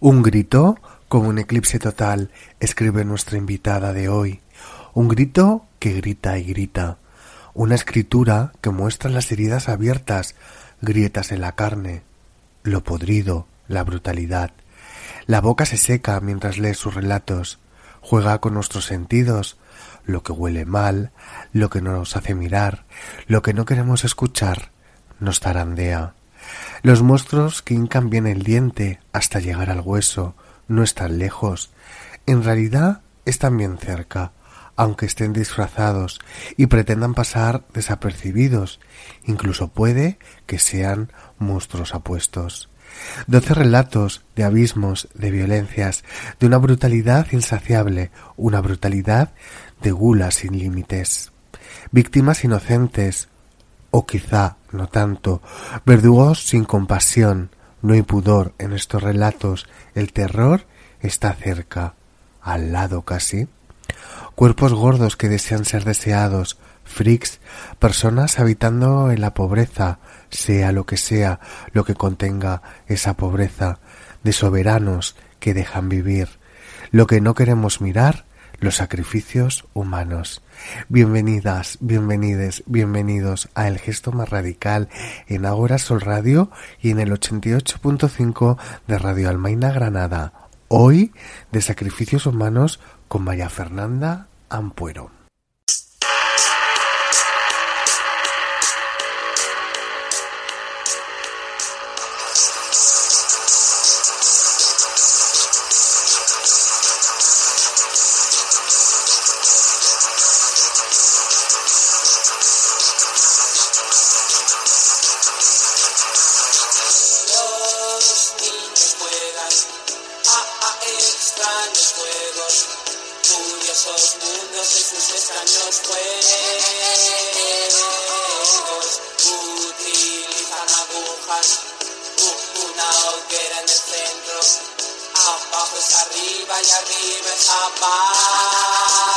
Un grito como un eclipse total, escribe nuestra invitada de hoy. Un grito que grita y grita. Una escritura que muestra las heridas abiertas, grietas en la carne, lo podrido, la brutalidad. La boca se seca mientras lee sus relatos, juega con nuestros sentidos, lo que huele mal, lo que nos hace mirar, lo que no queremos escuchar, nos tarandea. Los monstruos que hincan bien el diente hasta llegar al hueso no están lejos. En realidad están bien cerca, aunque estén disfrazados y pretendan pasar desapercibidos. Incluso puede que sean monstruos apuestos. Doce relatos de abismos, de violencias, de una brutalidad insaciable, una brutalidad de gula sin límites. Víctimas inocentes, o quizá no tanto, verdugos sin compasión, no hay pudor en estos relatos, el terror está cerca, al lado casi. Cuerpos gordos que desean ser deseados, freaks, personas habitando en la pobreza, sea lo que sea lo que contenga esa pobreza, de soberanos que dejan vivir. Lo que no queremos mirar los sacrificios humanos. Bienvenidas, bienvenides, bienvenidos a El Gesto Más Radical en Ahora Sol Radio y en el 88.5 de Radio Almaina Granada. Hoy de sacrificios humanos con María Fernanda Ampuero. arriba y arriba es abajo.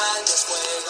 grandes juegos.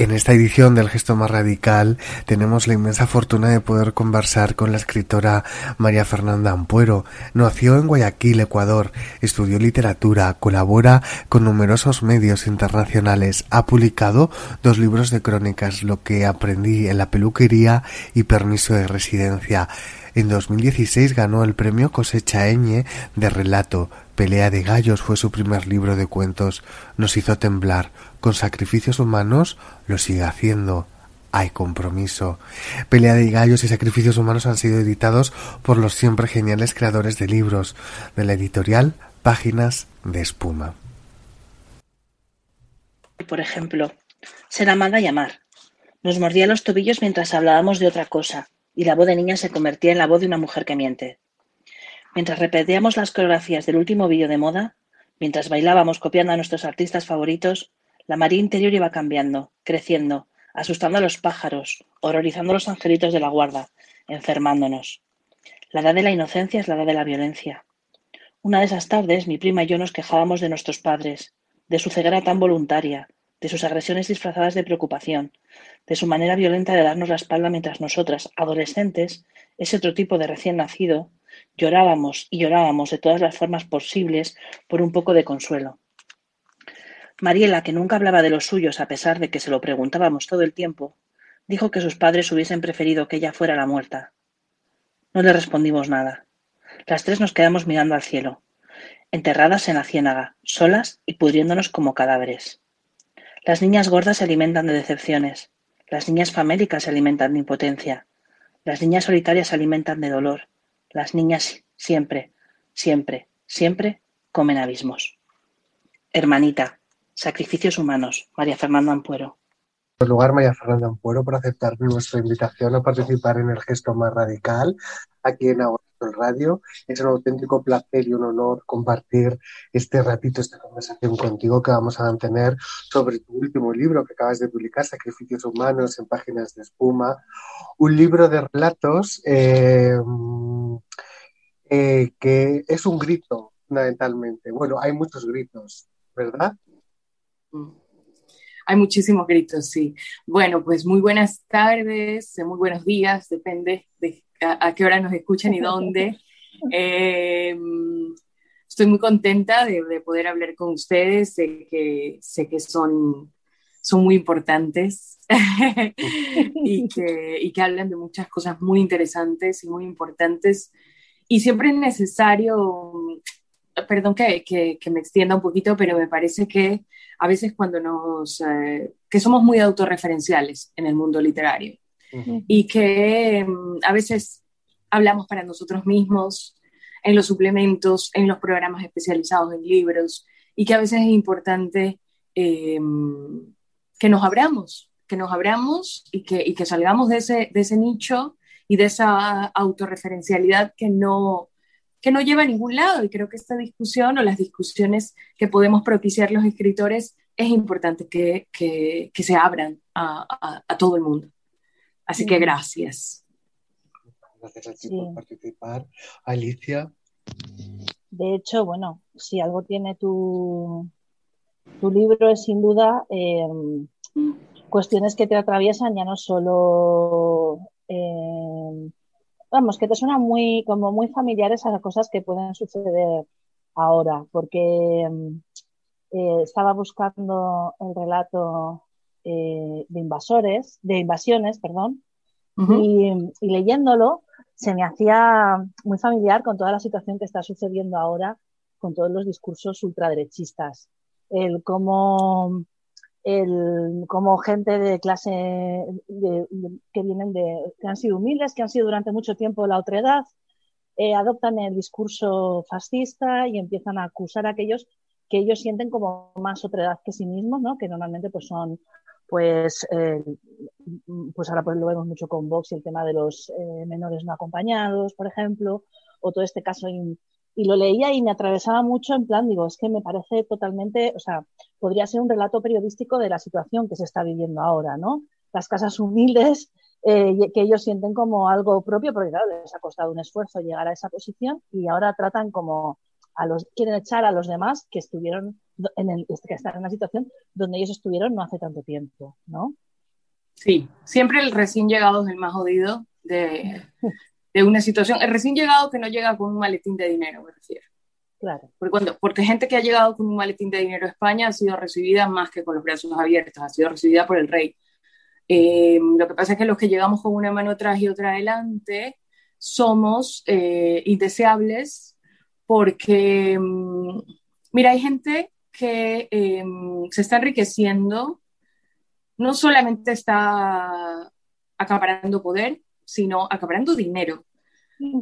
En esta edición del Gesto Más Radical tenemos la inmensa fortuna de poder conversar con la escritora María Fernanda Ampuero. Nació en Guayaquil, Ecuador, estudió literatura, colabora con numerosos medios internacionales, ha publicado dos libros de crónicas, Lo que aprendí en la peluquería y Permiso de residencia. En 2016 ganó el premio Cosecha Eñe de relato. Pelea de gallos fue su primer libro de cuentos. Nos hizo temblar. Con sacrificios humanos lo sigue haciendo. Hay compromiso. Pelea de gallos y sacrificios humanos han sido editados por los siempre geniales creadores de libros de la editorial Páginas de Espuma. Por ejemplo, será mala llamar, Nos mordía los tobillos mientras hablábamos de otra cosa, y la voz de niña se convertía en la voz de una mujer que miente. Mientras repetíamos las coreografías del último vídeo de moda, mientras bailábamos copiando a nuestros artistas favoritos, la María interior iba cambiando, creciendo, asustando a los pájaros, horrorizando a los angelitos de la guarda, enfermándonos. La edad de la inocencia es la edad de la violencia. Una de esas tardes, mi prima y yo nos quejábamos de nuestros padres, de su ceguera tan voluntaria, de sus agresiones disfrazadas de preocupación, de su manera violenta de darnos la espalda mientras nosotras, adolescentes, ese otro tipo de recién nacido, llorábamos y llorábamos de todas las formas posibles por un poco de consuelo. Mariela, que nunca hablaba de los suyos a pesar de que se lo preguntábamos todo el tiempo, dijo que sus padres hubiesen preferido que ella fuera la muerta. No le respondimos nada. Las tres nos quedamos mirando al cielo, enterradas en la ciénaga, solas y pudriéndonos como cadáveres. Las niñas gordas se alimentan de decepciones, las niñas famélicas se alimentan de impotencia, las niñas solitarias se alimentan de dolor, las niñas siempre, siempre, siempre comen abismos. Hermanita, sacrificios humanos, María Fernanda Ampuero lugar, María Fernanda Ampuero, por aceptar nuestra invitación a participar en el gesto más radical aquí en Agua Radio. Es un auténtico placer y un honor compartir este ratito, esta conversación contigo que vamos a mantener sobre tu último libro que acabas de publicar, Sacrificios Humanos en Páginas de Espuma. Un libro de relatos eh, eh, que es un grito, fundamentalmente. Bueno, hay muchos gritos, ¿verdad? Hay muchísimos gritos, sí. Bueno, pues muy buenas tardes, muy buenos días, depende de a, qué hora nos escuchan y dónde. Eh, estoy muy contenta de, poder hablar con ustedes, sé que, sé que son, son muy importantes y, que, y que hablan de muchas cosas muy interesantes y muy importantes. Y siempre es necesario perdón que, que, me extienda un poquito, pero me parece que a veces cuando nos, eh, que somos muy autorreferenciales en el mundo literario y que mm, a veces hablamos para nosotros mismos en los suplementos, en los programas especializados en libros y que a veces es importante em, que nos abramos, que nos abramos y que, y que salgamos de ese, de ese nicho y de esa autorreferencialidad que no, que no lleva a ningún lado. Y creo que esta discusión o las discusiones que podemos propiciar los escritores es importante que, que, se abran a, a, todo el mundo. Así que gracias. Gracias a ti por participar. Alicia. De hecho, bueno, si algo tiene tu, tu libro es sin duda em, cuestiones que te atraviesan ya no solo eh, vamos, que te suenan muy, como muy familiares a las cosas que pueden suceder ahora, porque mm, eh, estaba buscando el relato eh, de invasores, de invasiones, perdón, y, leyéndolo se me hacía muy familiar con toda la situación que está sucediendo ahora con todos los discursos ultraderechistas. El cómo el, como gente de clase que vienen de, que han sido humildes, que han sido durante mucho tiempo la otredad, eh, adoptan el discurso fascista y empiezan a acusar a aquellos que ellos sienten como más otredad que sí mismos, ¿no? que normalmente pues son pues, eh, pues ahora pues lo vemos mucho con Vox y el tema de los eh, menores no acompañados, por ejemplo, o todo este caso y lo leía y me atravesaba mucho en plan, digo, es que me parece totalmente, o sea, podría ser un relato periodístico de la situación que se está viviendo ahora, ¿no? Las casas humildes eh, que ellos sienten como algo propio, porque claro, les ha costado un esfuerzo llegar a esa posición y ahora tratan como a los, quieren echar a los demás que estuvieron en el, que están en la situación donde ellos estuvieron no hace tanto tiempo, ¿no? Sí, siempre el recién llegado es el más jodido de, de una situación. El recién llegado que no llega con un maletín de dinero, me refiero. Claro. Porque, cuando, porque gente que ha llegado con un maletín de dinero a España ha sido recibida más que con los brazos abiertos, ha sido recibida por el rey. Eh, lo que pasa es que los que llegamos con una mano atrás y otra adelante somos eh, indeseables porque, mm, mira, hay gente que eh, se está enriqueciendo, no solamente está acaparando poder, sino acaparando dinero.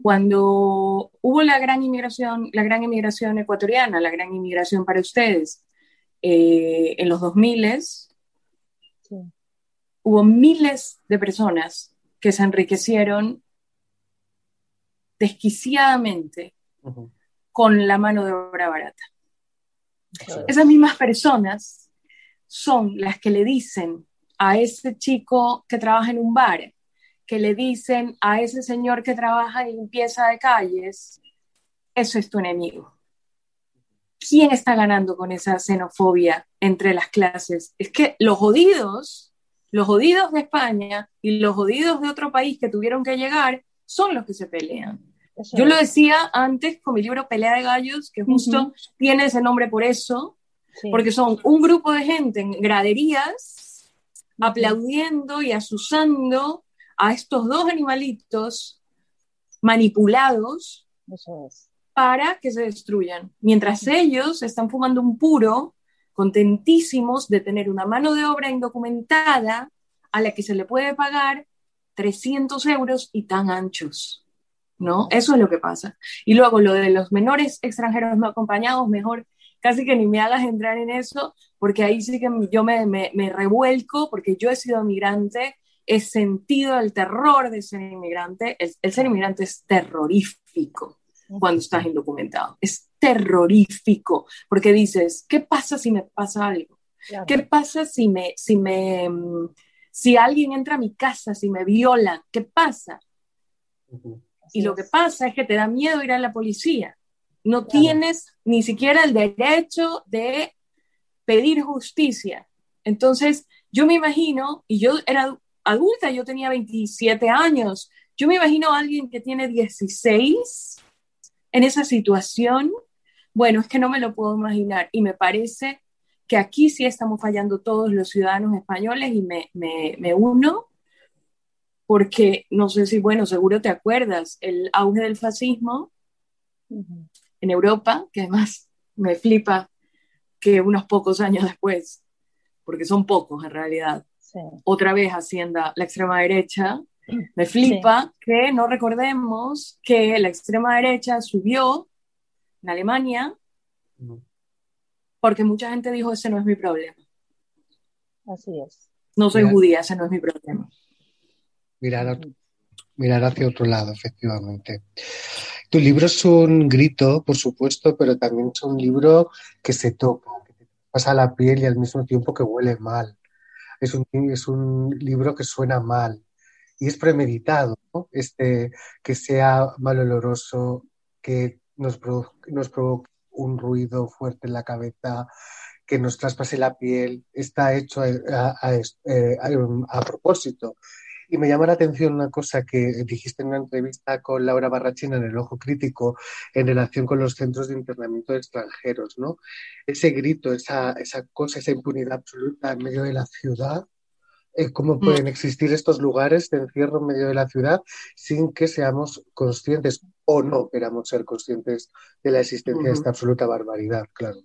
Cuando hubo la gran inmigración, la gran inmigración ecuatoriana, la gran inmigración para ustedes, eh, en los 2000 sí. hubo miles de personas que se enriquecieron desquiciadamente con la mano de obra barata. Esas mismas personas son las que le dicen a ese chico que trabaja en un bar, que le dicen a ese señor que trabaja en limpieza de calles, eso es tu enemigo. ¿Quién está ganando con esa xenofobia entre las clases? Es que los jodidos, los jodidos de España y los jodidos de otro país que tuvieron que llegar son los que se pelean. Yo lo decía antes con mi libro Pelea de Gallos, que justo tiene ese nombre por eso, porque son un grupo de gente en graderías aplaudiendo y asusando a estos dos animalitos manipulados para que se destruyan, mientras ellos están fumando un puro, contentísimos de tener una mano de obra indocumentada a la que se le puede pagar 300 euros y tan anchos. ¿no? Eso es lo que pasa. Y luego lo de los menores extranjeros no acompañados, mejor casi que ni me hagas entrar en eso, porque ahí sí que yo me, me, me revuelco, porque yo he sido migrante, he sentido el terror de ser inmigrante. El, ser inmigrante es terrorífico cuando estás indocumentado. Es terrorífico, porque dices, ¿qué pasa si me pasa algo? ¿Qué pasa si me, si me, mm, si alguien entra a mi casa, si me violan? ¿Qué pasa? Y lo que pasa es que te da miedo ir a la policía. No tienes ni siquiera el derecho de pedir justicia. Entonces, yo me imagino, y yo era adulta, yo tenía 27 años, yo me imagino a alguien que tiene 16 en esa situación. Bueno, es que no me lo puedo imaginar y me parece que aquí sí estamos fallando todos los ciudadanos españoles y me, me, me uno porque no sé si, bueno, seguro te acuerdas, el auge del fascismo en Europa, que además me flipa que unos pocos años después, porque son pocos en realidad, otra vez hacienda la extrema derecha, me flipa que no recordemos que la extrema derecha subió en Alemania porque mucha gente dijo, ese no es mi problema. Así es. No soy judía, ese no es mi problema mirar, mirar hacia otro lado, efectivamente. Tu libro es un grito, por supuesto, pero también es un libro que se toca, que te pasa la piel y al mismo tiempo que huele mal. Es un, es un libro que suena mal y es premeditado, este, que sea mal oloroso, que nos, nos provoque un ruido fuerte en la cabeza, que nos traspase la piel, está hecho a, a propósito. Y me llama la atención una cosa que dijiste en una entrevista con Laura Barrachina en El Ojo Crítico en relación con los centros de internamiento de extranjeros, ¿no? Ese grito, esa, esa cosa, esa impunidad absoluta en medio de la ciudad. Eh, ¿Cómo mm. pueden existir estos lugares de encierro en medio de la ciudad sin que seamos conscientes o no queramos ser conscientes de la existencia de esta absoluta barbaridad? Claro.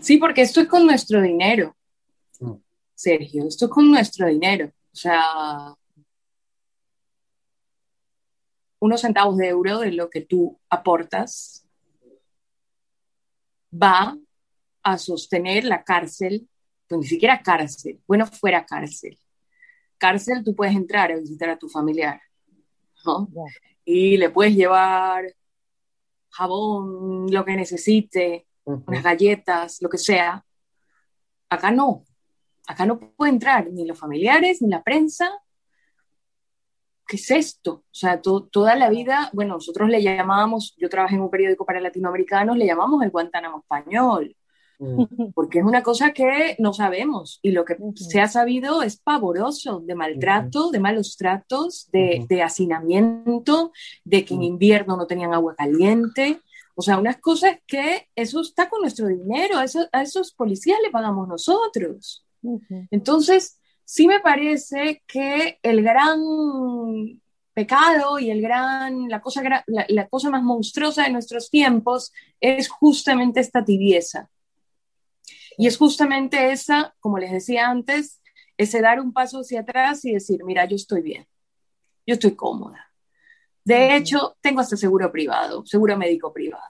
Sí, porque esto es con nuestro dinero. Mm. Sergio, esto es con nuestro dinero. O sea, unos centavos de euro de lo que tú aportas va a sostener la cárcel, pues ni siquiera cárcel, bueno, fuera cárcel. Cárcel tú puedes entrar a visitar a tu familiar, ¿no? Y le puedes llevar jabón, lo que necesite, unas galletas, lo que sea. Acá no acá no puede entrar ni los familiares, ni la prensa. ¿Qué es esto? O sea, toda la vida, bueno, nosotros le llamábamos, yo trabajé en un periódico para latinoamericanos, le llamamos el Guantánamo español, mm. porque es una cosa que no sabemos y lo que se ha sabido es pavoroso de maltrato, de malos tratos, de, de hacinamiento, de que en invierno no tenían agua caliente. O sea, unas cosas que eso está con nuestro dinero, a, a esos policías le pagamos nosotros. Entonces, sí me parece que el gran pecado y el gran, la cosa, la, cosa más monstruosa de nuestros tiempos es justamente esta tibieza. Y es justamente esa, como les decía antes, ese dar un paso hacia atrás y decir, mira, yo estoy bien, yo estoy cómoda. De hecho, tengo hasta seguro privado, seguro médico privado.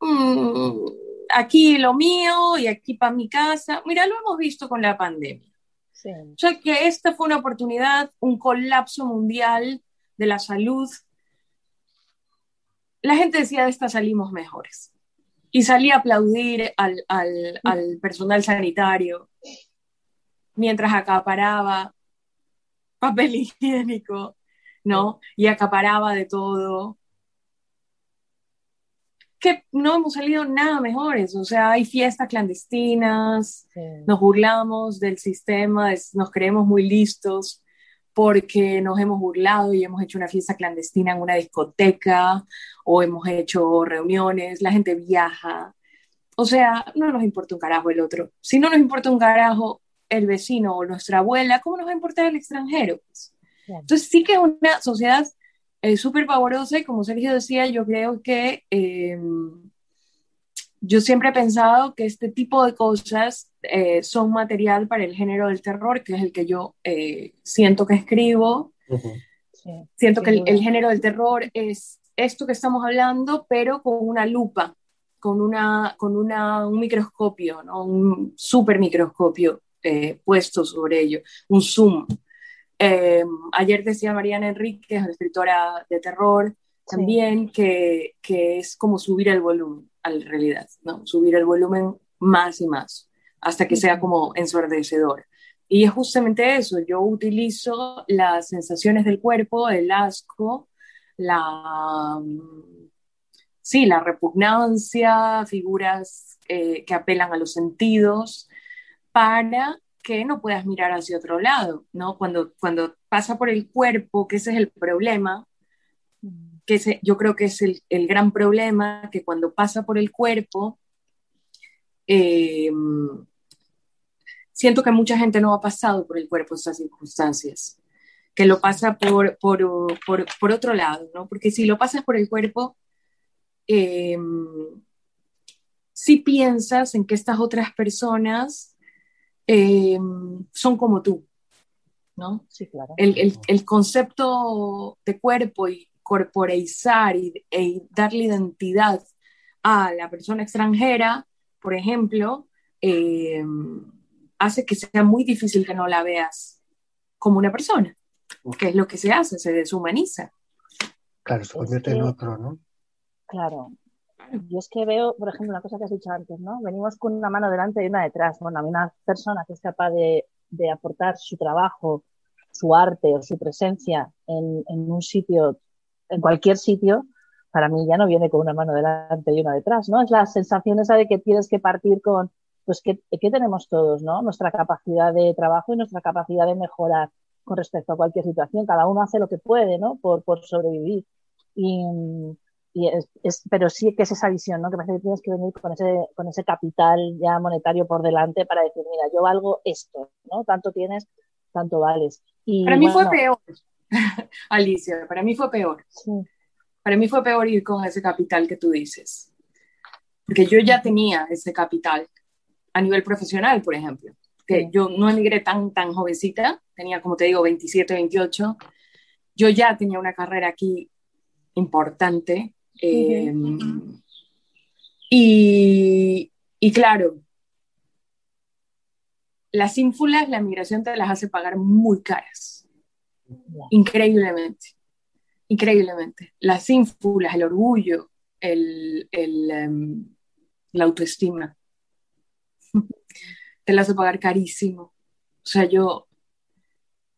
Mm, aquí lo mío y aquí para mi casa. Mira, lo hemos visto con la pandemia. Sí. O sea que esta fue una oportunidad, un colapso mundial de la salud. La gente decía, de esta salimos mejores. Y salía a aplaudir al, al, al personal sanitario mientras acaparaba papel higiénico, ¿no? Y acaparaba de todo que no hemos salido nada mejores, o sea, hay fiestas clandestinas, nos burlamos del sistema, nos creemos muy listos porque nos hemos burlado y hemos hecho una fiesta clandestina en una discoteca o hemos hecho reuniones, la gente viaja, o sea, no nos importa un carajo el otro. Si no nos importa un carajo el vecino o nuestra abuela, ¿cómo nos va a importar el extranjero? Entonces sí que es una sociedad es súper pavorosa y como Sergio decía, yo creo que eh, yo siempre he pensado que este tipo de cosas eh, son material para el género del terror, que es el que yo eh, siento que escribo. siento que el, género del terror es esto que estamos hablando, pero con una lupa, con, una, con una, un microscopio, ¿no? un super microscopio puesto sobre ello, un zoom. Eh, ayer decía Mariana Enrique, escritora de terror, también que, que, es como subir el volumen a la realidad, ¿no? Subir el volumen más y más, hasta que sea como ensordecedor. Y es justamente eso, yo utilizo las sensaciones del cuerpo, el asco, la, sí, la repugnancia, figuras eh, que apelan a los sentidos, para que no puedas mirar hacia otro lado, ¿no? Cuando, cuando pasa por el cuerpo, que ese es el problema, que yo creo que es el, el, gran problema, que cuando pasa por el cuerpo, eh, siento que mucha gente no ha pasado por el cuerpo esas circunstancias, que lo pasa por, por, por, por otro lado, ¿no? Porque si lo pasas por el cuerpo, eh, si piensas en que estas otras personas eh, son como tú, ¿no? Sí, claro. El, el, concepto de cuerpo y corporeizar y, e darle identidad a la persona extranjera, por ejemplo, eh, hace que sea muy difícil que no la veas como una persona, que es lo que se hace, se deshumaniza. Claro, se convierte en otro, ¿no? Claro, yo es que veo, por ejemplo, una cosa que has dicho antes, ¿no? Venimos con una mano delante y una detrás. Bueno, a una persona que es capaz de, de aportar su trabajo, su arte o su presencia en, en, un sitio, en cualquier sitio, para mí ya no viene con una mano delante y una detrás, ¿no? Es la sensación esa de que tienes que partir con, pues, ¿qué, qué tenemos todos, ¿no? Nuestra capacidad de trabajo y nuestra capacidad de mejorar con respecto a cualquier situación. Cada uno hace lo que puede, ¿no? Por, por sobrevivir. Y, es, pero sí que es esa visión, ¿no? Que parece que tienes que venir con ese, con ese capital ya monetario por delante para decir, mira, yo valgo esto, ¿no? Tanto tienes, tanto vales. Y, para mí fue peor, Alicia, para mí fue peor. Para mí fue peor ir con ese capital que tú dices. Porque yo ya tenía ese capital a nivel profesional, por ejemplo. Que yo no emigré tan, tan jovencita, tenía, como te digo, 27, 28. Yo ya tenía una carrera aquí importante Em, y, y, claro, las ínfulas, la migración te las hace pagar muy caras. Increíblemente. Increíblemente. Las ínfulas, el orgullo, el, el, em, la autoestima, te las hace pagar carísimo. O sea, yo,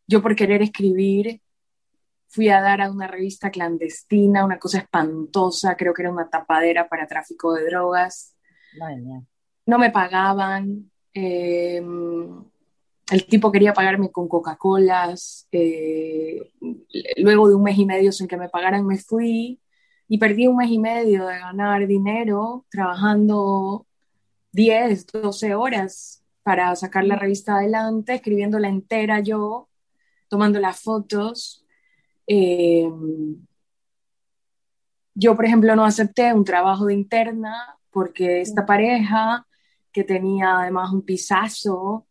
yo por querer escribir fui a dar a una revista clandestina, una cosa espantosa, creo que era una tapadera para tráfico de drogas. No me pagaban. Eh, el tipo quería pagarme con Coca-Colas. Eh, luego de un mes y medio sin que me pagaran, me fui y perdí un mes y medio de ganar dinero trabajando 10, 12 horas para sacar la revista adelante, escribiéndola entera yo, tomando las fotos. Eh, yo, por ejemplo, no acepté un trabajo de interna porque esta pareja, que tenía además un pisazo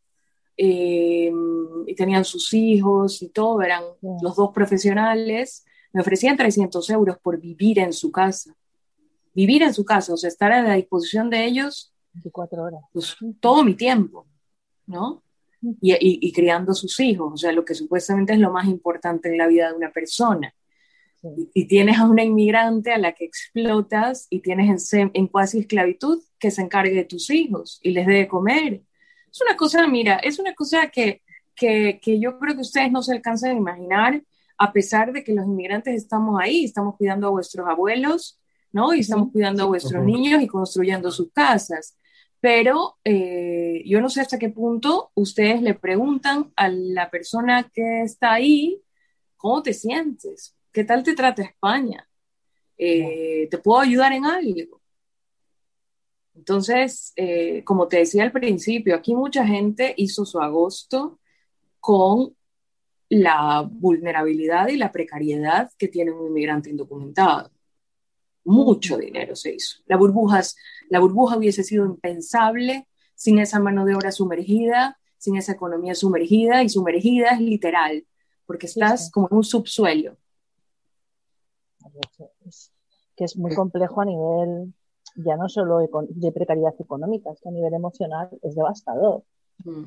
eh, y tenían sus hijos y todo, eran los dos profesionales, me ofrecían 300 euros por vivir en su casa. vivir en su casa, o sea, estar a la disposición de ellos 24 horas. Pues, todo mi tiempo, ¿no? Y, y, criando sus hijos, o sea, lo que supuestamente es lo más importante en la vida de una persona. Y, tienes a una inmigrante a la que explotas y tienes en, en cuasi esclavitud que se encargue de tus hijos y les dé comer. Es una cosa, mira, es una cosa que, que, que yo creo que ustedes no se alcanzan a imaginar, a pesar de que los inmigrantes estamos ahí, estamos cuidando a vuestros abuelos, ¿no? Y estamos cuidando a vuestros niños y construyendo sus casas. Pero eh, yo no sé hasta qué punto ustedes le preguntan a la persona que está ahí, ¿cómo te sientes? ¿Qué tal te trata España? Eh, ¿Te puedo ayudar en algo? Entonces, eh, como te decía al principio, aquí mucha gente hizo su agosto con la vulnerabilidad y la precariedad que tiene un inmigrante indocumentado. Mucho dinero se hizo. La, burbujas, la burbuja hubiese sido impensable sin esa mano de obra sumergida, sin esa economía sumergida, y sumergida es literal, porque estás como en un subsuelo que es muy complejo a nivel ya no solo de precariedad económica, es que a nivel emocional es devastador. Mm.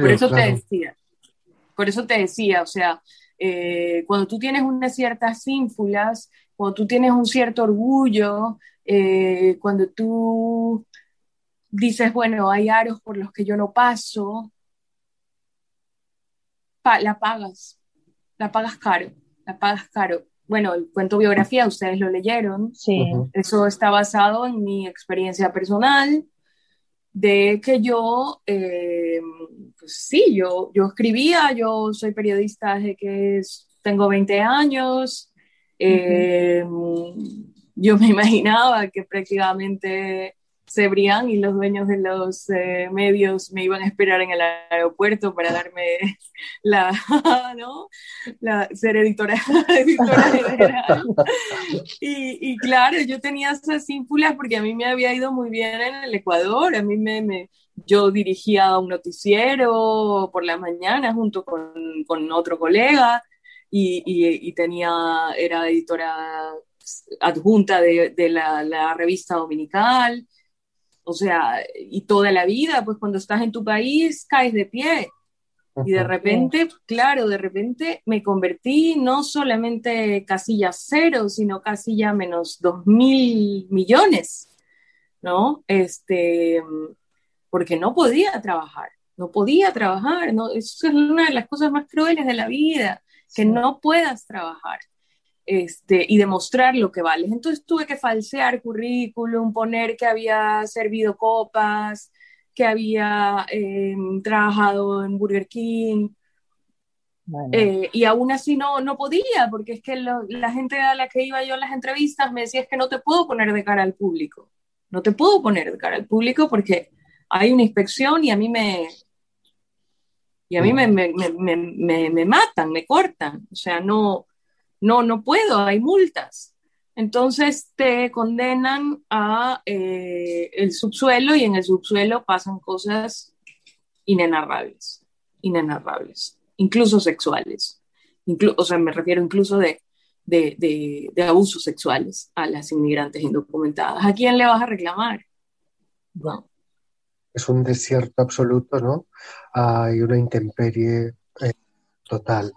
por eso te decía, por eso te decía, o sea, eh, cuando tú tienes unas ciertas ínfulas, cuando tú tienes un cierto orgullo, eh, cuando tú dices, bueno, hay aros por los que yo no paso, la pagas, la pagas caro, la pagas caro bueno, el cuento biografía, ustedes lo leyeron. Sí. Eso está basado en mi experiencia personal, de que yo, eh, pues sí, yo, yo escribía, yo soy periodista desde que tengo 20 años. Eh, yo me imaginaba que prácticamente Cebrián y los dueños de los eh, medios me iban a esperar en el aeropuerto para darme la, ¿no? La, ser editora, editora general. Y, y, claro, yo tenía esas ínfulas porque a mí me había ido muy bien en el Ecuador, a mí me, me yo dirigía un noticiero por la mañana junto con, con otro colega y, y, y, tenía, era editora adjunta de, de la, la revista dominical o sea, y toda la vida, pues cuando estás en tu país caes de pie. Y de repente, claro, de repente me convertí no solamente casilla cero, sino casilla menos dos mil millones, ¿no? Este, porque no podía trabajar, no podía trabajar, ¿no? Eso es una de las cosas más crueles de la vida, que no puedas trabajar este, y demostrar lo que vales. Entonces tuve que falsear currículum, poner que había servido copas, que había em, trabajado en Burger King. Eh, y aún así no, no podía, porque es que la gente a la que iba yo a las entrevistas me decía es que no te puedo poner de cara al público. No te puedo poner de cara al público porque hay una inspección y a mí me, y a mí me, me, me, me, matan, me cortan. O sea, no, no, no puedo, hay multas. Entonces te condenan a eh, el subsuelo y en el subsuelo pasan cosas inenarrables, inenarrables, incluso sexuales. o sea, me refiero incluso de, de, de, abusos sexuales a las inmigrantes indocumentadas. ¿A quién le vas a reclamar? No. Es un desierto absoluto, ¿no? Hay una intemperie eh, total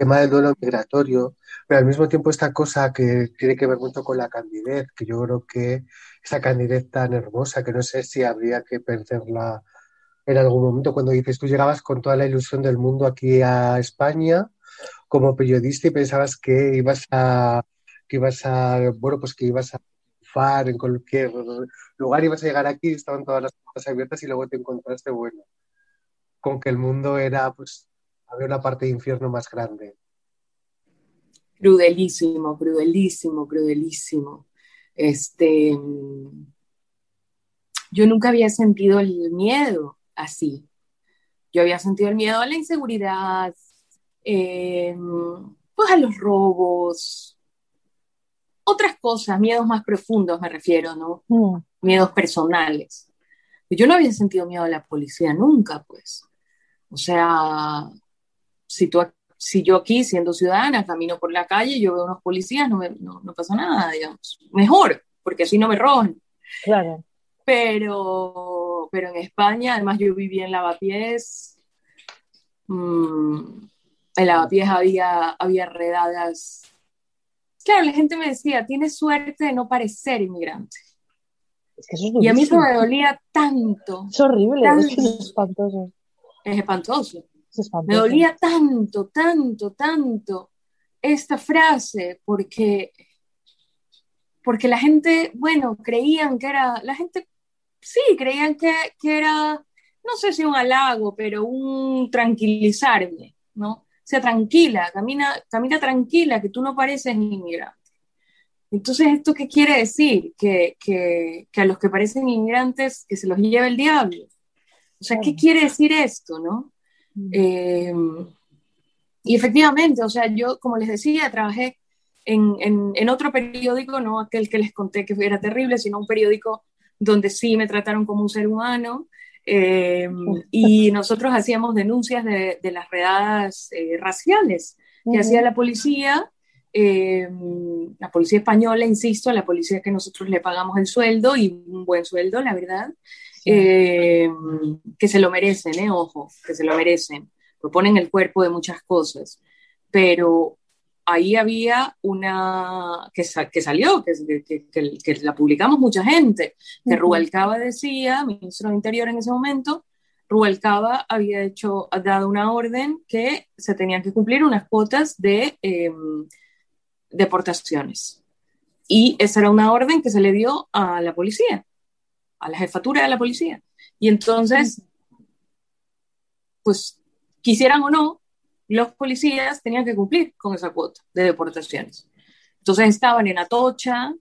tema del duelo migratorio, pero al mismo tiempo esta cosa que tiene que ver mucho con la candidez, que yo creo que esa candidez tan hermosa, que no sé si habría que perderla en algún momento, cuando dices tú llegabas con toda la ilusión del mundo aquí a España como periodista y pensabas que ibas a, que ibas a, bueno, pues que ibas a en cualquier lugar, ibas a llegar aquí estaban todas las puertas abiertas y luego te encontraste, bueno, con que el mundo era, pues, había una parte de infierno más grande. Crudelísimo, crudelísimo, crudelísimo. Este, yo nunca había sentido el miedo así. Yo había sentido el miedo a la inseguridad, eh, pues a los robos, otras cosas, miedos más profundos me refiero, ¿no? Mm. Miedos personales. Yo no había sentido miedo a la policía nunca, pues. O sea, si tú, si yo aquí, siendo ciudadana, camino por la calle, yo veo unos policías, no, me, no, no pasa nada, digamos. Mejor, porque así no me roban. Claro. Pero, pero en España, además yo vivía en Lavapiés, mmm, en Lavapiés había, había redadas. Claro, la gente me decía, tienes suerte de no parecer inmigrante. Es que eso es Y a mí eso me dolía tanto. Es horrible, es que es espantoso. Es espantoso. Es espantoso. Me dolía tanto, tanto, tanto esta frase porque, porque la gente, bueno, creían que era, la gente, sí, creían que, que era, no sé si un halago, pero un tranquilizarme, ¿no? Sea, tranquila, camina, camina tranquila, que tú no pareces inmigrante. Entonces, ¿esto qué quiere decir? Que, que, que a los que parecen inmigrantes, que se los lleve el diablo. O sea, ¿qué quiere decir esto, no? Eh, y efectivamente, o sea, yo, como les decía, trabajé en, en, en, otro periódico, no aquel que les conté que era terrible, sino un periódico donde sí me trataron como un ser humano. Eh, y nosotros hacíamos denuncias de, de las redadas eh, raciales que uh -huh. hacía la policía, eh, la policía española, insisto, la policía que nosotros le pagamos el sueldo y un buen sueldo, la verdad. Sí. Eh, que se lo merecen, eh, ojo, que se lo merecen, proponen el cuerpo de muchas cosas, pero ahí había una que, sa que salió, que, que, que, la publicamos mucha gente, que uh -huh. Rubalcaba decía, ministro de Interior en ese momento, Rubalcaba había hecho, dado una orden que se tenían que cumplir unas cuotas de eh, deportaciones. Y esa era una orden que se le dio a la policía a la jefatura de la policía. Y entonces, pues, quisieran o no, los policías tenían que cumplir con esa cuota de deportaciones. Entonces estaban en Atocha,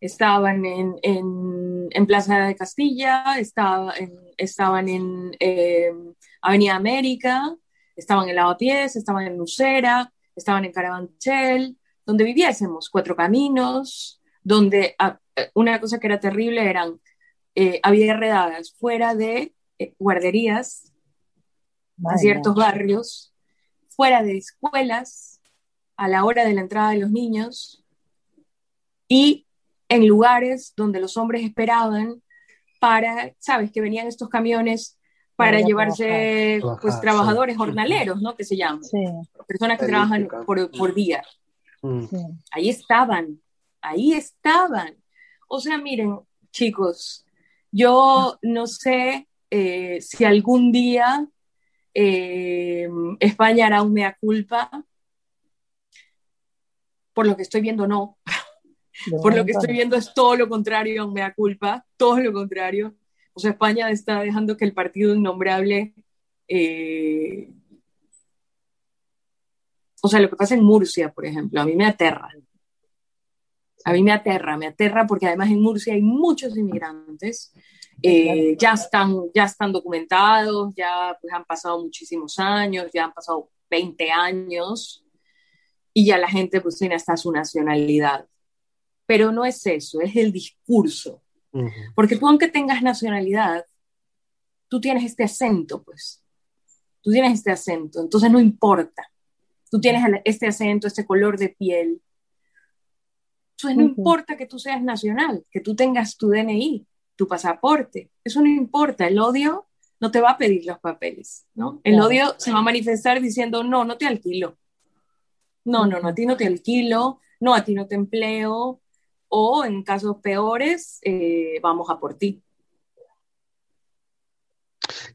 estaban en, en, en Plaza de Castilla, estaba en, estaban en eh, Avenida América, estaban en Lavapiés, estaban en Lucera, estaban en Carabanchel, donde viviésemos, Cuatro Caminos, donde ah, una cosa que era terrible eran eh, había redadas fuera de eh, guarderías, en ciertos barrios, fuera de escuelas, a la hora de la entrada de los niños, y en lugares donde los hombres esperaban para, sabes, que venían estos camiones para, llevarse, trabajar. pues, trabajar, trabajadores sí. jornaleros, ¿no? Que se llaman. Sí. Personas que trabajan por, por día. Sí. Ahí estaban, ahí estaban. O sea, miren, chicos, yo no sé eh, si algún día eh, España hará un mea culpa. Por lo que estoy viendo, no. Por lo que estoy viendo es todo lo contrario a un mea culpa, todo lo contrario. O sea, España está dejando que el partido innombrable... Eh... O sea, lo que pasa en Murcia, por ejemplo, a mí me aterra. A mí me aterra, me aterra porque además en Murcia hay muchos inmigrantes, eh, ya, están, ya están documentados, ya pues, han pasado muchísimos años, ya han pasado 20 años y ya la gente pues tiene hasta su nacionalidad. Pero no es eso, es el discurso. Uh -huh. Porque tú aunque tengas nacionalidad, tú tienes este acento, pues. Tú tienes este acento, entonces no importa. Tú tienes este acento, este color de piel, entonces no uh -huh. importa que tú seas nacional, que tú tengas tu DNI, tu pasaporte, eso no importa. El odio no te va a pedir los papeles, ¿no? El claro. odio se va a manifestar diciendo, no, no te alquilo. No, no, no, a ti no te alquilo, no, a ti no te empleo, o en casos peores, eh, vamos a por ti.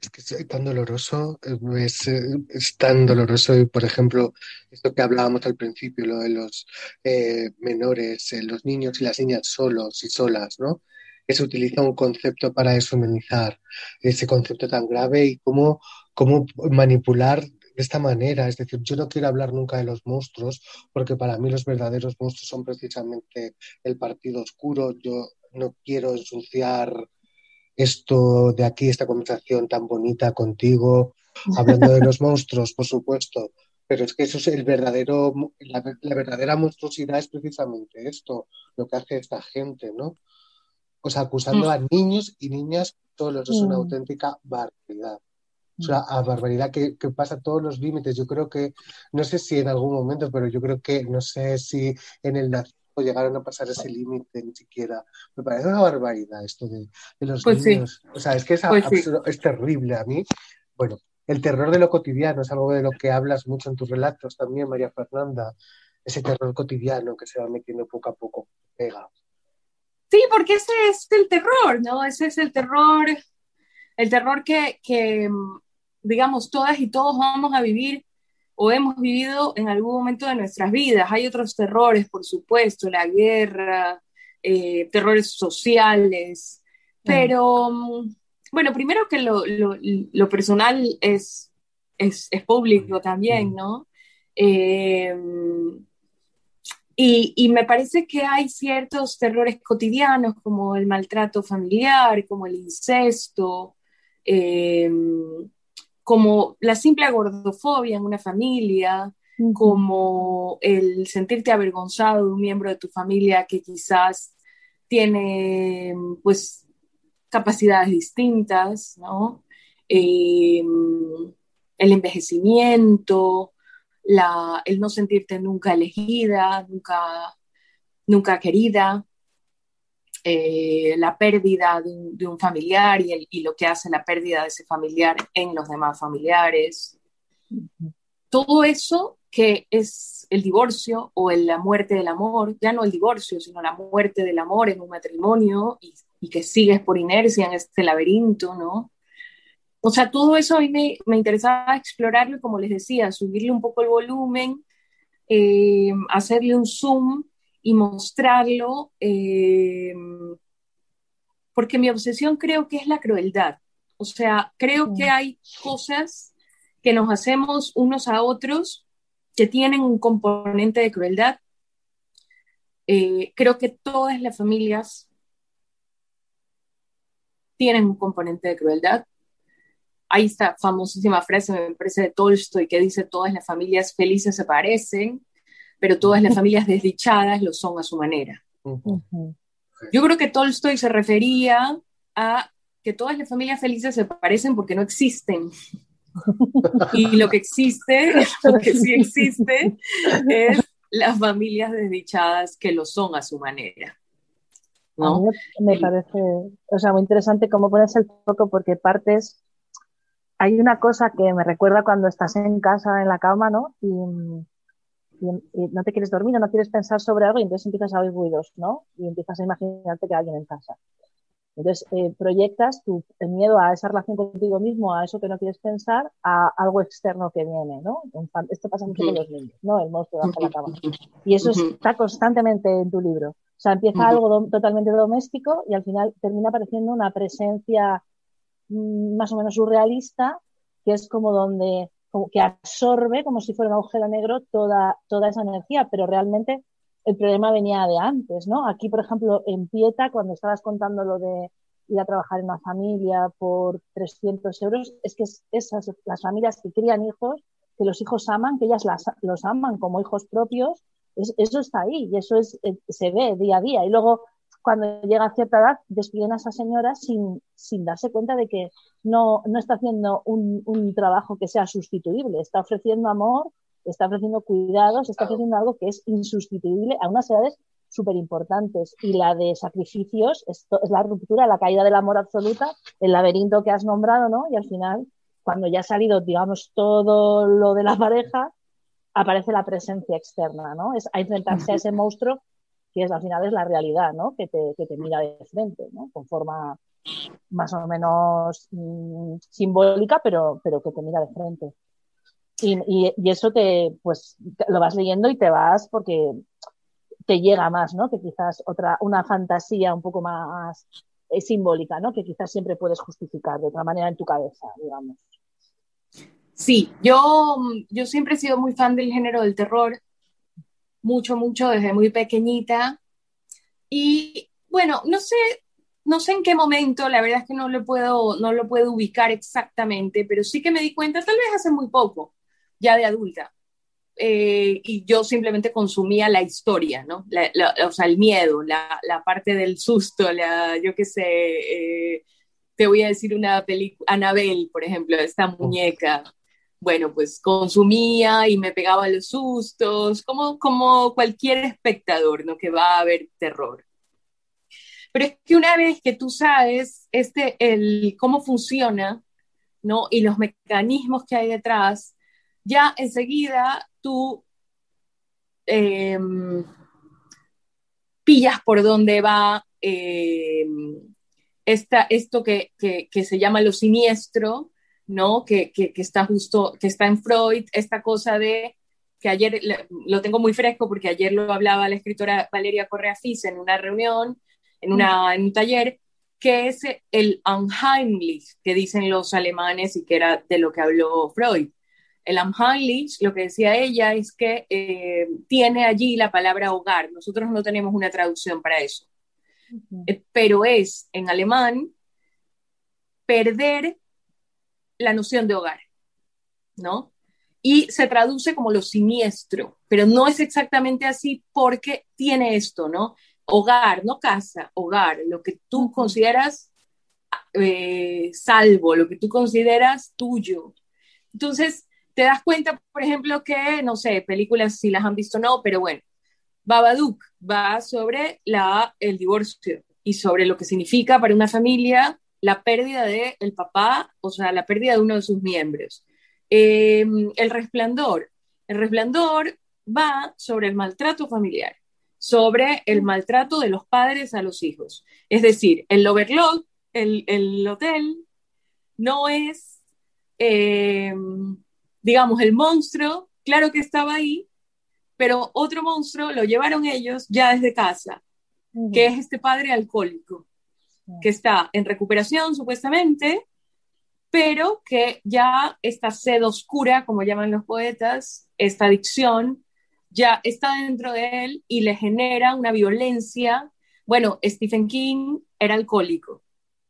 Es que es tan doloroso, es, es, tan doloroso, y por ejemplo, esto que hablábamos al principio, lo de los eh, menores, eh, los niños y las niñas solos y solas, ¿no? Que se utiliza un concepto para deshumanizar ese concepto tan grave y cómo, cómo manipular de esta manera. Es decir, yo no quiero hablar nunca de los monstruos, porque para mí los verdaderos monstruos son precisamente el partido oscuro. Yo no quiero ensuciar esto de aquí, esta conversación tan bonita contigo, hablando de los monstruos, por supuesto, pero es que eso es el verdadero, la, la, verdadera monstruosidad es precisamente esto, lo que hace esta gente, ¿no? O sea, acusando mm. a niños y niñas solos, es una mm. auténtica barbaridad. O sea, a barbaridad que, que, pasa todos los límites. Yo creo que, no sé si en algún momento, pero yo creo que, no sé si en el nazismo llegaron a pasar ese límite ni siquiera. Me parece una barbaridad esto de, los pues niños. O sea, es que es, pues es terrible a mí. Bueno, el terror de lo cotidiano es algo de lo que hablas mucho en tus relatos también, María Fernanda. Ese terror cotidiano que se va metiendo poco a poco, pega. Sí, porque ese es el terror, ¿no? Ese es el terror, el terror que, que digamos, todas y todos vamos a vivir o hemos vivido en algún momento de nuestras vidas. Hay otros terrores, por supuesto, la guerra, eh, terrores sociales, pero mm, bueno, primero que lo, lo, personal es, es, es, público también, ¿no? Eh, y, y, me parece que hay ciertos terrores cotidianos como el maltrato familiar, como el incesto, eh, como la simple gordofobia en una familia, como el sentirte avergonzado de un miembro de tu familia que quizás tiene pues capacidades distintas, ¿no? Em, el envejecimiento, el no sentirte nunca elegida, nunca, nunca querida, eh, la pérdida de un, familiar y, lo que hace la pérdida de ese familiar en los demás familiares. Todo eso que es el divorcio o la muerte del amor, ya no el divorcio, sino la muerte del amor en un matrimonio y, que sigues por inercia en este laberinto, ¿no? O sea, todo eso a mí me, me interesaba explorarlo, como les decía, subirle un poco el volumen, eh, hacerle un zoom y mostrarlo, eh, porque mi obsesión creo que es la crueldad. O sea, creo que hay cosas que nos hacemos unos a otros que tienen un componente de crueldad. Eh, creo que todas las familias tienen un componente de crueldad. Hay esta famosísima frase, me parece, de Tolstoy que dice, todas las familias felices se parecen pero todas las familias desdichadas lo son a su manera. Yo creo que Tolstoy se refería a que todas las familias felices se parecen porque no existen. y lo que existe, lo que sí existe, es las familias desdichadas que lo son a su manera. ¿no? me parece, o sea, muy interesante cómo pones el foco porque partes, hay una cosa que me recuerda cuando estás en casa, en la cama, ¿no? Y, y, no te quieres dormir o no quieres pensar sobre algo y entonces empiezas a oír ruidos, ¿no? Y empiezas a imaginarte que hay alguien en casa. Entonces eh, proyectas tu miedo a esa relación contigo mismo, a eso que no quieres pensar, a algo externo que viene, ¿no? esto pasa mucho con los niños, ¿no? El monstruo bajo la cama. Y eso está constantemente en tu libro. O sea, empieza algo totalmente doméstico y al final termina apareciendo una presencia más o menos surrealista, que es como donde como que absorbe como si fuera un agujero negro toda, toda esa energía, pero realmente el problema venía de antes, ¿no? Aquí, por ejemplo, en Pieta, cuando estabas contando lo de ir a trabajar en una familia por 300 euros, es que esas, las familias que crían hijos, que los hijos aman, que ellas los aman como hijos propios, eso está ahí y eso es, eh, se ve día a día. Y luego cuando llega a cierta edad, despiden a esa señora sin, sin darse cuenta de que no, no está haciendo un, un, trabajo que sea sustituible, está ofreciendo amor, está ofreciendo cuidados, está ofreciendo algo que es insustituible a unas edades súper importantes. Y la de sacrificios es, es, la ruptura, la caída del amor absoluta, el laberinto que has nombrado, ¿no? Y al final, cuando ya ha salido, digamos, todo lo de la pareja, aparece la presencia externa, ¿no? Es a enfrentarse a ese monstruo que es, al final es la realidad, ¿no? Que te, que te mira de frente, ¿no? Con forma más o menos mmm, simbólica, pero, pero que te mira de frente. Y, y, y, eso te, pues, lo vas leyendo y te vas porque te llega más, ¿no? Que quizás otra, una fantasía un poco más eh, simbólica, ¿no? Que quizás siempre puedes justificar de otra manera en tu cabeza, digamos. Sí, yo, yo siempre he sido muy fan del género del terror mucho, mucho desde muy pequeñita. Y bueno, no sé, no sé en qué momento, la verdad es que no lo puedo, no lo puedo ubicar exactamente, pero sí que me di cuenta, tal vez hace muy poco, ya de adulta. Eh, y yo simplemente consumía la historia, ¿no? o sea, el miedo, la, la, parte del susto, la, yo qué sé, eh, te voy a decir una película, Anabel, por ejemplo, esta muñeca, bueno, pues consumía y me pegaba los sustos, como, como cualquier espectador, ¿no? Que va a ver terror. Pero es que una vez que tú sabes este, el, cómo funciona, ¿no? Y los mecanismos que hay detrás, ya enseguida tú em, pillas por dónde va em, esta, esto que, que, se llama lo siniestro, ¿no? Que, que, está justo, que está en Freud, esta cosa de que ayer lo tengo muy fresco porque ayer lo hablaba la escritora Valeria Correa Fis en una reunión, en, una, en un taller, que es el unheimlich que dicen los alemanes y que era de lo que habló Freud. El unheimlich, lo que decía ella es que eh, tiene allí la palabra hogar. Nosotros no tenemos una traducción para eso. Eh, pero es en alemán perder la noción de hogar, ¿no? Y se traduce como lo siniestro, pero no es exactamente así porque tiene esto, ¿no? Hogar, no casa, hogar, lo que tú consideras eh, salvo, lo que tú consideras tuyo. Entonces, te das cuenta, por ejemplo, que, no sé, películas si las han visto o no, pero bueno, Babadook va sobre la, el divorcio y sobre lo que significa para una familia la pérdida del el papá, o sea, la pérdida de uno de sus miembros. Em, el resplandor. El resplandor va sobre el maltrato familiar, sobre el maltrato de los padres a los hijos. Es decir, el overload, el, el hotel, no es, em, digamos, el monstruo, claro que estaba ahí, pero otro monstruo lo llevaron ellos ya desde casa, que es este padre alcohólico que está en recuperación supuestamente, pero que ya esta sed oscura, como llaman los poetas, esta adicción, ya está dentro de él y le genera una violencia. Bueno, Stephen King era alcohólico.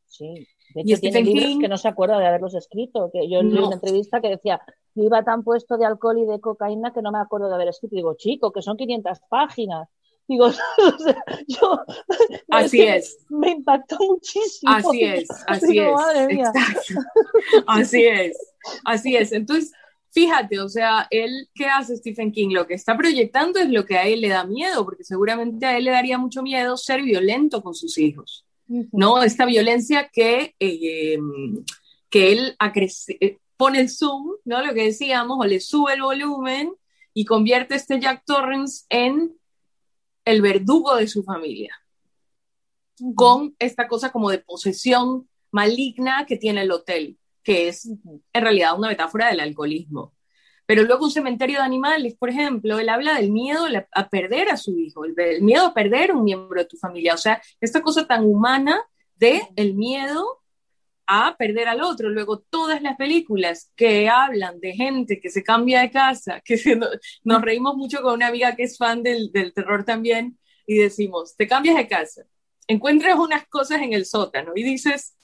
Sí, de hecho, y tiene King, que no se acuerda de haberlos escrito, que yo leí una entrevista que decía, iba tan puesto de alcohol y de cocaína que no me acuerdo de haber escrito. digo, chico, que son 500 páginas. Digo, yo. Así es. Me impactó muchísimo. Así es, así es. Así es, así es. Entonces, fíjate, o sea, él, ¿qué hace Stephen King? Lo que está proyectando es lo que a él le da miedo, porque seguramente a él le daría mucho miedo ser violento con sus hijos. ¿No? Esta violencia que, eh, que él eh, pone el zoom, ¿no? Lo que decíamos, o le sube el volumen y convierte este Jack Torrance en el verdugo de su familia, con esta cosa como de posesión maligna que tiene el hotel, que es en realidad una metáfora del alcoholismo. Pero luego un cementerio de animales, por ejemplo, él habla del miedo a perder a su hijo, el, miedo a perder un miembro de tu familia, o sea, esta cosa tan humana de el miedo a perder al otro. Luego, todas las películas que hablan de gente que se cambia de casa, que nos reímos mucho con una amiga que es fan del, del, terror también, y decimos, te cambias de casa, encuentras unas cosas en el sótano y dices,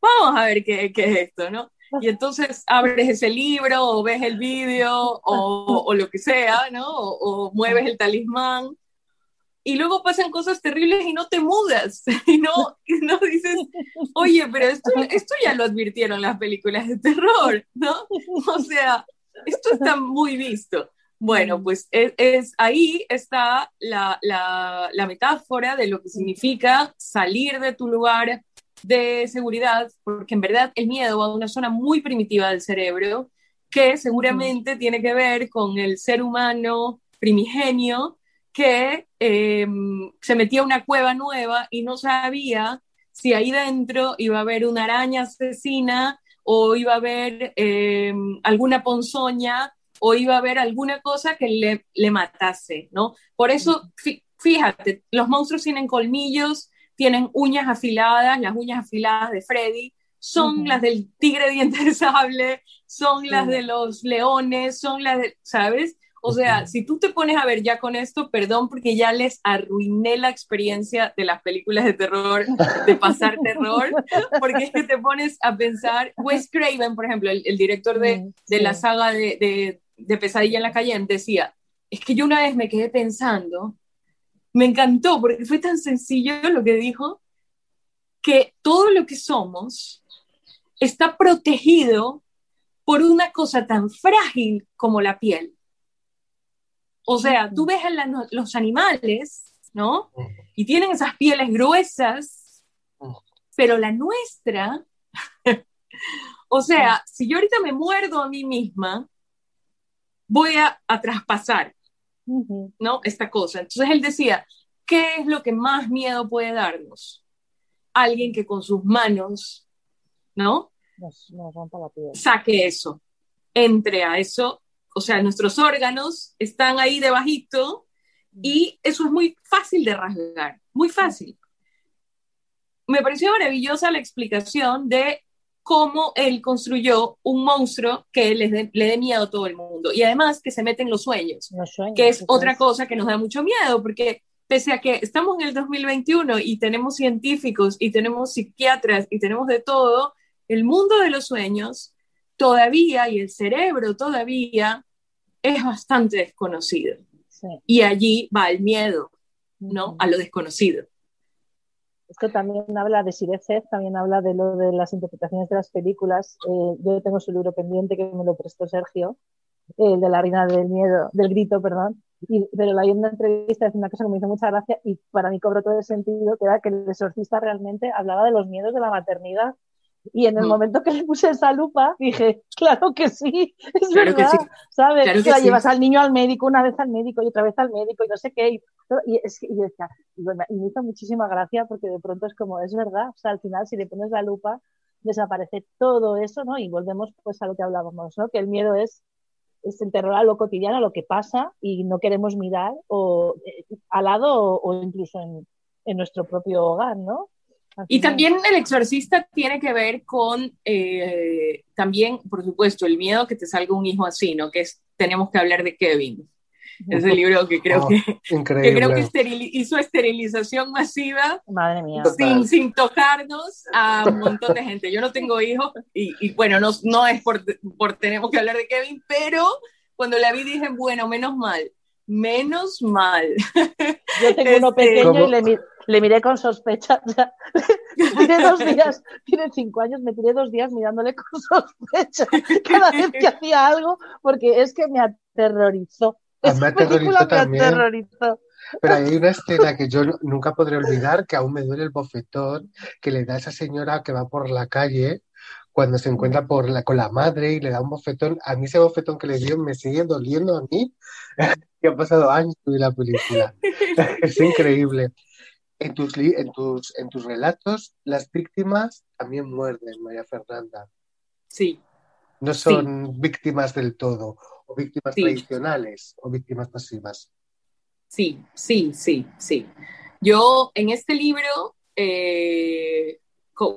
vamos a ver qué, qué es esto, ¿no? Y entonces abres ese libro o ves el vídeo o, lo que sea, ¿no? O mueves el talismán y luego pasan cosas terribles y no te mudas, y no, no dices, oye, pero esto, esto ya lo advirtieron las películas de terror, ¿no? O sea, esto está muy visto. Bueno, pues es, ahí está la, la, la, metáfora de lo que significa salir de tu lugar de seguridad, porque en verdad el miedo va a una zona muy primitiva del cerebro que seguramente tiene que ver con el ser humano primigenio que em, se metía a una cueva nueva y no sabía si ahí dentro iba a haber una araña asesina o iba a haber em, alguna ponzoña o iba a haber alguna cosa que le, le matase, ¿no? Por eso, fíjate, los monstruos tienen colmillos, tienen uñas afiladas, las uñas afiladas de Freddy, son las del tigre diente de sable, son las de los leones, son las de, ¿sabes? O sea, si tú te pones a ver ya con esto, perdón porque ya les arruiné la experiencia de las películas de terror, de pasar terror, porque es que te pones a pensar, Wes Craven, por ejemplo, el, director de, de, la saga de, de, de, Pesadilla en la calle, decía, es que yo una vez me quedé pensando, me encantó porque fue tan sencillo lo que dijo, que todo lo que somos está protegido por una cosa tan frágil como la piel. O sea, tú ves a los animales, ¿no? Y tienen esas pieles gruesas, pero la nuestra, o sea, si yo ahorita me muerdo a mí misma, voy a, traspasar, ¿no? Esta cosa. Entonces él decía, ¿qué es lo que más miedo puede darnos? Alguien que con sus manos, ¿no? Saque eso, entre a eso, o sea, nuestros órganos están ahí debajito y eso es muy fácil de rasgar, muy fácil. Me pareció maravillosa la explicación de cómo él construyó un monstruo que le dé miedo a todo el mundo. Y además que se mete en los sueños, que es otra cosa que nos da mucho miedo, porque pese a que estamos en el 2021 y tenemos científicos y tenemos psiquiatras y tenemos de todo, el mundo de los sueños todavía y el cerebro todavía es bastante desconocido. Y allí va el miedo, ¿no? A lo desconocido. Esto también habla de Sirezet, también habla de lo de las interpretaciones de las películas. Eh, yo tengo su libro pendiente que me lo prestó Sergio, el de la reina del miedo, del grito, perdón. Y, pero la vi en una entrevista es una cosa que me hizo mucha gracia y para mí cobró todo el sentido, que era que el exorcista realmente hablaba de los miedos de la maternidad y en el mm. momento que le puse esa lupa, dije, claro que sí, es verdad, ¿sabes? que, la llevas al niño al médico, una vez al médico y otra vez al médico y no sé qué. Y, es, y, decía, y me hizo muchísima gracia porque de pronto es como, es verdad, o sea, al final si le pones la lupa, desaparece todo eso, ¿no? Y volvemos pues a lo que hablábamos, ¿no? Que el miedo es, es el terror a lo cotidiano, a lo que pasa y no queremos mirar o eh, al lado o, incluso en, en nuestro propio hogar, ¿no? Y también el exorcista tiene que ver con, eh, también, por supuesto, el miedo que te salga un hijo así, ¿no? Que es, tenemos que hablar de Kevin. Es el libro que creo que, que, creo que hizo esterilización masiva Madre mía. Sin, sin, tocarnos a un montón de gente. Yo no tengo hijos y, y bueno, no, no es por, por tenemos que hablar de Kevin, pero cuando la vi dije, bueno, menos mal, menos mal. Yo tengo uno este, pequeño y le, le miré con sospecha. tiene dos días, tiene cinco años, me tiré dos días mirándole con sospecha cada vez que hacía algo, porque es que me aterrorizó. A me aterrorizó también. aterrorizó. Pero hay una escena que yo nunca podré olvidar, que aún me duele el bofetón que le da a esa señora que va por la calle cuando se encuentra por la, con la madre y le da un bofetón. A mí ese bofetón que le dio me sigue doliendo a mí, que ha pasado años de la película. es increíble en tus, en tus, en tus relatos, las víctimas también muerden, María Fernanda. Sí. No son víctimas del todo, o víctimas tradicionales, o víctimas pasivas. Sí, sí, sí, sí. Yo en este libro eh,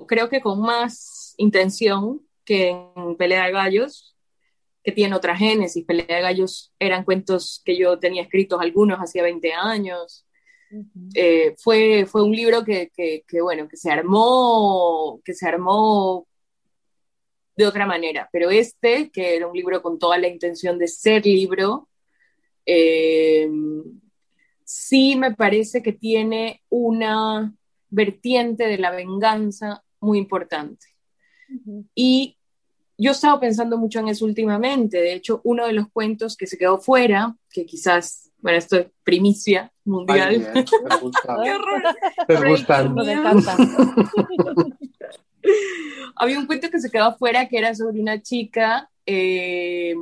creo que con más intención que en Pelea de Gallos, que tiene otra génesis. Pelea de Gallos eran cuentos que yo tenía escritos algunos hacía 20 años. Eh, fue, fue un libro que, bueno, que se armó, que se armó de otra manera, pero este, que era un libro con toda la intención de ser libro, eh, sí me parece que tiene una vertiente de la venganza muy importante. Y yo he estado pensando mucho en eso últimamente. De hecho, uno de los cuentos que se quedó fuera, que quizás bueno, esto es primicia mundial. Ay, me gusta. Había un cuento que se quedó afuera que era sobre una chica eh,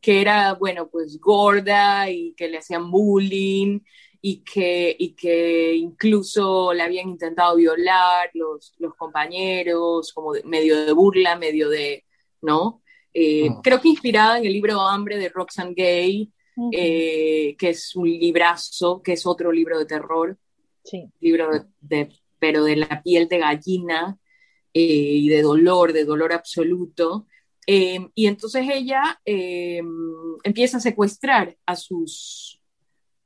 que era, bueno, pues gorda y que le hacían bullying y que, y que incluso le habían intentado violar los, los compañeros, como medio de burla, medio de, ¿no? Eh, ah. Creo que inspirada en el libro Hambre de Roxane Gay, eh, que es un librazo, que es otro libro de terror, sí. libro de, pero de la piel de gallina eh, y de dolor, de dolor absoluto. Em, y entonces ella em, empieza a secuestrar a sus,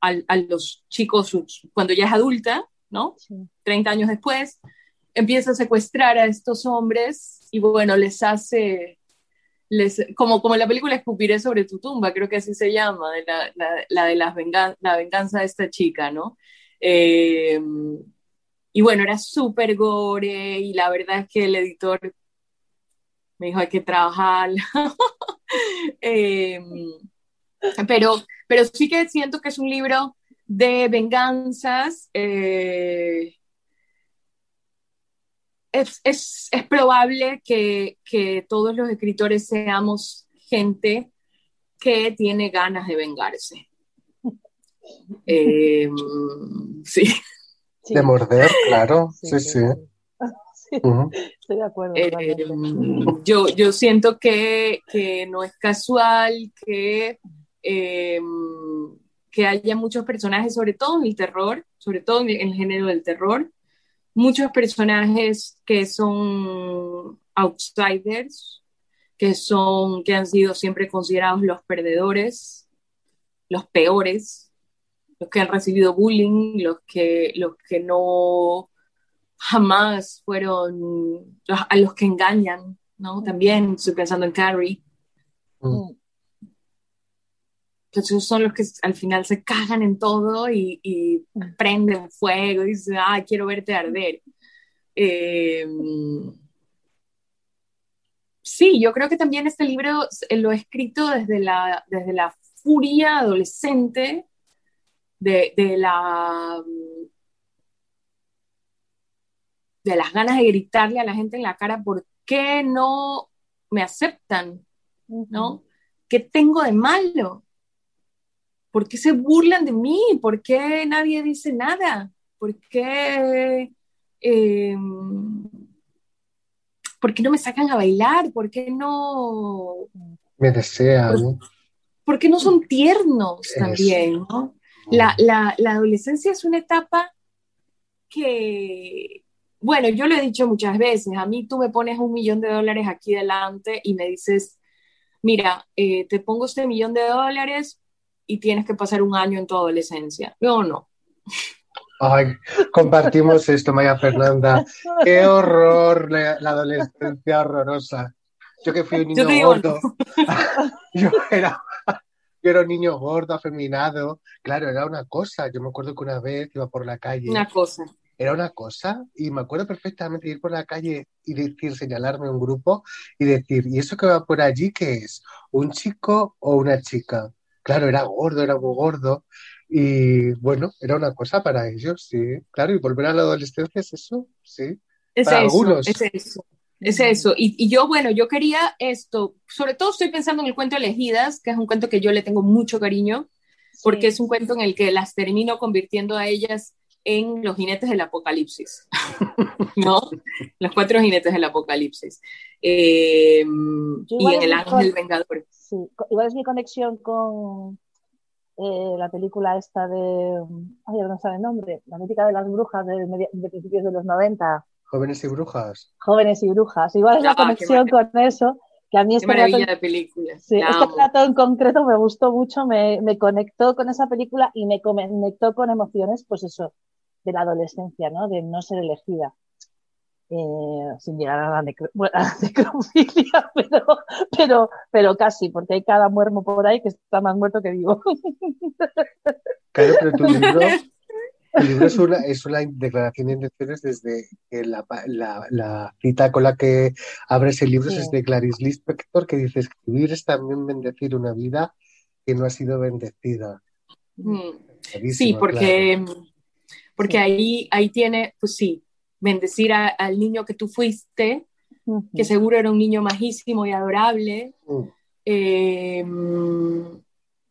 a, los chicos cuando ya es adulta, ¿no? 30 años después, empieza a secuestrar a estos hombres y bueno, les hace como, como la película Escupiré sobre tu tumba, creo que así se llama, la, la, de las la venganza de esta chica, ¿no? Eh, y bueno, era súper gore y la verdad es que el editor me dijo hay que trabajar. Em, pero, pero sí que siento que es un libro de venganzas. Eh, es, es, es, probable que, que, todos los escritores seamos gente que tiene ganas de vengarse. Eh, sí. De morder, claro. Sí, sí. Estoy de acuerdo. Eh, yo, yo siento que, que, no es casual que, eh, que haya muchos personajes, sobre todo en el terror, sobre todo en el género del terror, muchos personajes que son outsiders, que son, que han sido siempre considerados los perdedores, los peores, los que han recibido bullying, los que, los que no jamás fueron a los que engañan, ¿no? También estoy pensando en Carrie. Mm. Entonces son los que al final se cagan en todo y, mm. prenden fuego y dicen, ah, quiero verte arder. Em, sí, yo creo que también este libro lo he escrito desde la, desde la furia adolescente, de, de la de las ganas de gritarle a la gente en la cara, ¿por qué no me aceptan? ¿No? ¿Qué tengo de malo? ¿Por qué se burlan de mí? ¿Por qué nadie dice nada? ¿Por qué, em, ¿por qué no me sacan a bailar? ¿Por qué no... Me desean. ¿Por, qué no son tiernos también? La, la, la adolescencia es una etapa que, bueno, yo lo he dicho muchas veces, a mí tú me pones un millón de dólares aquí delante y me dices, mira, eh, te pongo este millón de dólares y tienes que pasar un año en tu adolescencia. Yo no. Ay, compartimos esto, Maya Fernanda. Qué horror la, adolescencia horrorosa. Yo que fui un niño gordo. yo, era, yo era un niño gordo, afeminado. Claro, era una cosa. Yo me acuerdo que una vez iba por la calle. Una cosa era una cosa y me acuerdo perfectamente ir por la calle y decir, señalarme un grupo y decir, ¿y eso que va por allí qué es? ¿Un chico o una chica? Claro, era gordo, era muy gordo y bueno, era una cosa para ellos, sí. Claro, y volver a la adolescencia es eso, sí. Es para eso, algunos. es eso. Es eso. Y, y, yo, bueno, yo quería esto, sobre todo estoy pensando en el cuento Elegidas, que es un cuento que yo le tengo mucho cariño, porque es un cuento en el que las termino convirtiendo a ellas en Los jinetes del apocalipsis, ¿no? Los cuatro jinetes del apocalipsis. Eh, y en El ángel vengador. Sí, igual es mi conexión con eh, la película esta de. Ay, no sabe el nombre. La mítica de las brujas de, de, principios de los 90. Jóvenes y brujas. Jóvenes y brujas. Igual es la ah, conexión con eso que a mí este maravilla de película. Sí, este plato en concreto me gustó mucho, me, me, conectó con esa película y me conectó con emociones, pues eso, de la adolescencia, ¿no? De no ser elegida. Eh, sin llegar a la, necrofilia, pero, pero, pero casi, porque hay cada muermo por ahí que está más muerto que vivo. Claro, pero tu libro, libro es, una, es una declaración de intenciones desde la, la, la, cita con la que abres el libro es de Clarice Lispector, que dice, escribir es también bendecir una vida que no ha sido bendecida. Mm. Sí, porque porque ahí, ahí tiene, pues sí, bendecir al niño que tú fuiste, que seguro era un niño majísimo y adorable. Mm. Eh,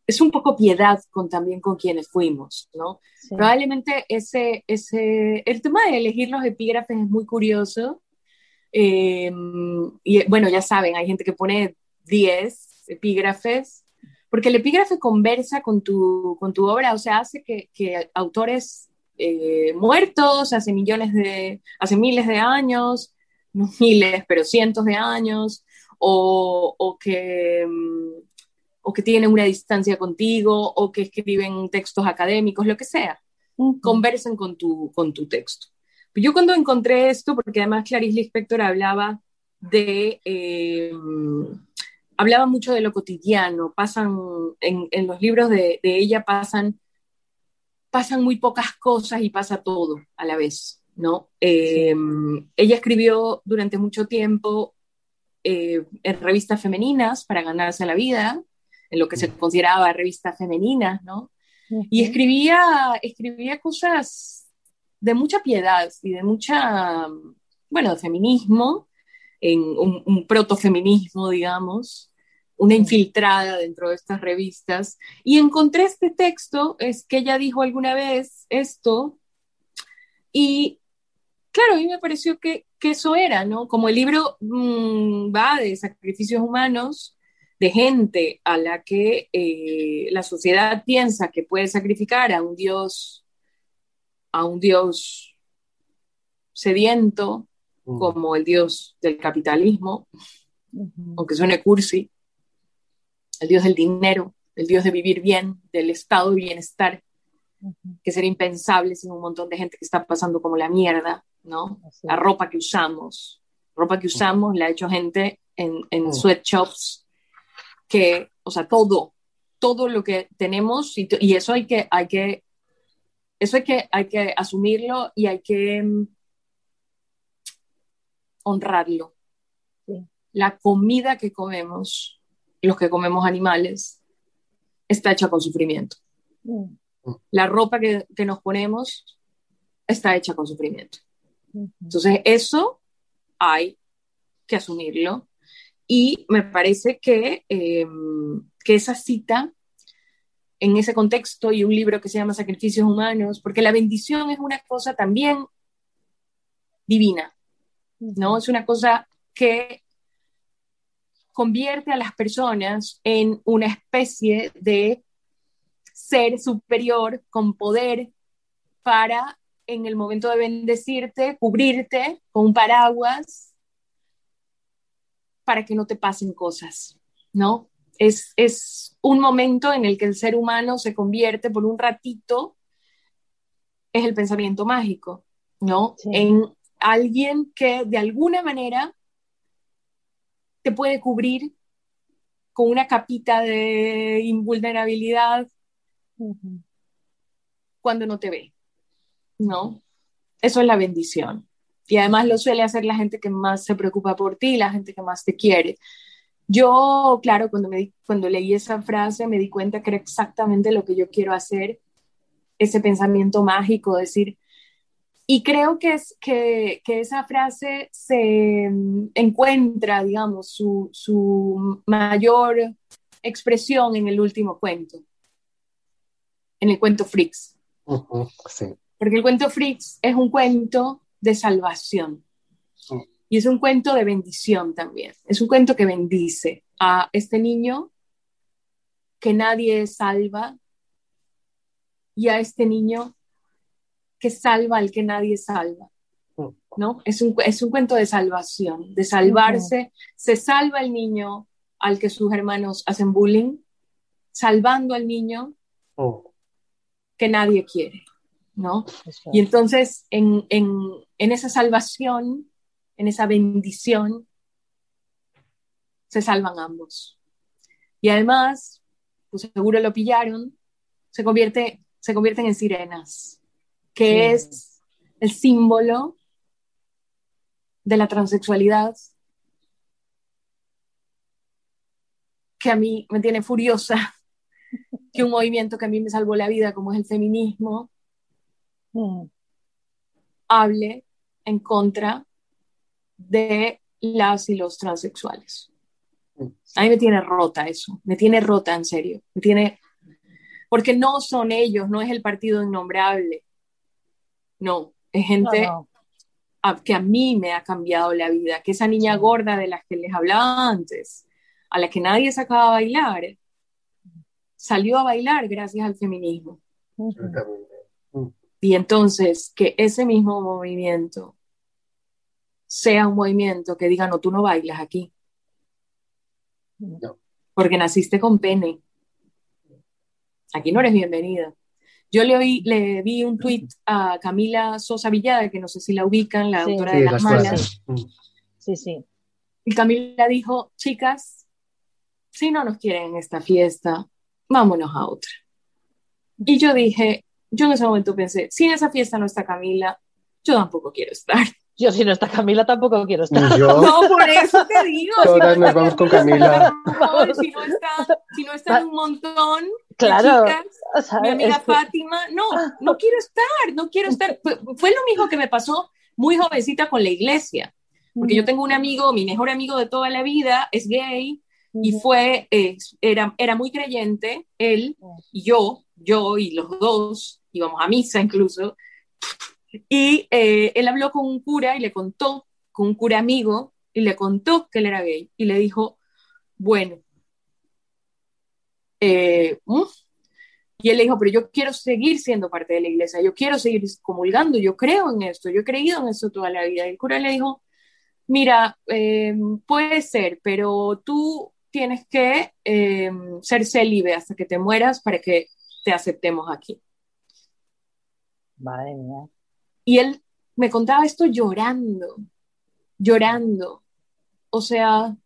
es un poco piedad con, también con quienes fuimos, ¿no? Probablemente ese, ese, el tema de elegir los epígrafes es muy curioso. Eh, y bueno, ya saben, hay gente que pone 10 epígrafes, porque el epígrafe conversa con tu, con tu obra, o sea, hace que, que autores eh, muertos hace millones de, hace miles de años, no miles, pero cientos de años, o, o que, mm, o que tienen una distancia contigo, o que escriben textos académicos, lo que sea, conversen con tu, con tu texto. Yo cuando encontré esto, porque además Clarice Lispector hablaba de... Eh, hablaba mucho de lo cotidiano, pasan, en, en los libros de, de, ella pasan pasan muy pocas cosas y pasa todo a la vez. ¿no? Eh, ella escribió durante mucho tiempo eh, en revistas femeninas para ganarse la vida, en lo que se consideraba revistas femeninas, ¿no? Y escribía, escribía cosas de mucha piedad y de mucha, bueno, feminismo, en un, un protofeminismo, digamos, una infiltrada dentro de estas revistas. Y encontré este texto, es que ella dijo alguna vez esto, y claro, a mí me pareció que, que eso era, ¿no? Como el libro mmm, va de sacrificios humanos, de gente a la que eh, la sociedad piensa que puede sacrificar a un dios, a un dios sediento, mm. como el dios del capitalismo, uh -huh. aunque suene cursi, el dios del dinero, el dios de vivir bien, del estado de bienestar, uh -huh. que sería impensable sin un montón de gente que está pasando como la mierda, ¿no? Así. La ropa que usamos, ropa que usamos la ha hecho gente en, en uh -huh. sweatshops que, o sea, todo, todo lo que tenemos y, y, eso hay que, hay que, eso hay que, hay que asumirlo y hay que um, honrarlo. Sí. La comida que comemos, los que comemos animales, está hecha con sufrimiento. Mm. La ropa que, que, nos ponemos está hecha con sufrimiento. Mm -hmm. Entonces, eso hay que asumirlo y me parece que, eh, que esa cita en ese contexto y un libro que se llama Sacrificios Humanos, porque la bendición es una cosa también divina, ¿no? Es una cosa que convierte a las personas en una especie de ser superior con poder para en el momento de bendecirte, cubrirte con un paraguas para que no te pasen cosas, ¿no? Es, es un momento en el que el ser humano se convierte por un ratito, es el pensamiento mágico, ¿no? Sí. En alguien que de alguna manera te puede cubrir con una capita de invulnerabilidad uh -huh. cuando no te ve, ¿no? Eso es la bendición. Y además lo suele hacer la gente que más se preocupa por ti, la gente que más te quiere. Yo, claro, cuando, me di, cuando leí esa frase me di cuenta que era exactamente lo que yo quiero hacer, ese pensamiento mágico, decir, y creo que, es, que, que esa frase se mm, encuentra, digamos, su, su mayor expresión en el último cuento, en el cuento. Uh -huh, sí. Porque el cuento Freaks es un cuento de salvación. Y es un cuento de bendición también. Es un cuento que bendice a este niño que nadie salva y a este niño que salva al que nadie salva. ¿No? Es un, es un cuento de salvación, de salvarse. Uh -huh. Se salva el niño al que sus hermanos hacen bullying, salvando al niño oh. que nadie quiere. ¿no? Y entonces en, en, en, esa salvación, en esa bendición, se salvan ambos. Y además, pues seguro lo pillaron, se, convierte, se convierten en sirenas, que sí. es el símbolo de la transexualidad que a mí me tiene furiosa, que un movimiento que a mí me salvó la vida, como es el feminismo, mm. hable en contra de las y los transexuales. A mí me tiene rota eso, me tiene rota en serio, me tiene, porque no son ellos, no es el partido innombrable, no, es gente no, no. A, que a mí me ha cambiado la vida, que esa niña gorda de la que les hablaba antes, a la que nadie sacaba a bailar, salió a bailar gracias al feminismo. Uh -huh. Y entonces que ese mismo movimiento sea un movimiento que diga, no, tú no bailas aquí. No. Porque naciste con pene. Aquí no eres bienvenida. Yo le, oí, le vi un tweet a Camila Sosa Villada, que no sé si la ubican, la sí. autora sí, de Las, las Malas. Mm. Sí, sí. Y Camila dijo, chicas, si no nos quieren en esta fiesta, vámonos a otra. Y yo dije, yo en ese momento pensé, si en esa fiesta no está Camila, yo tampoco quiero estar. Yo si no está Camila tampoco quiero estar. No, por eso te digo. Todas nos vamos con Camila. si no está, si no está un montón claro, chicas, mi amiga Fátima, no, no quiero estar, no quiero estar. Fue lo mismo que me pasó muy jovencita con la iglesia, porque yo tengo un amigo, mi mejor amigo de toda la vida, es gay, y fue, eh, era, era muy creyente, él y yo, yo y los dos, íbamos a misa incluso, y eh, él habló con un cura y le contó, con un cura amigo, y le contó que él era gay, y le dijo, bueno, eh, y él le dijo, pero yo quiero seguir siendo parte de la iglesia, yo quiero seguir comulgando, yo creo en esto, yo he creído en esto toda la vida. Y el cura le dijo, mira, eh, puede ser, pero tú tienes que eh, ser célibe hasta que te mueras para que te aceptemos aquí. Madre mía. Y él me contaba esto llorando, llorando. O sea,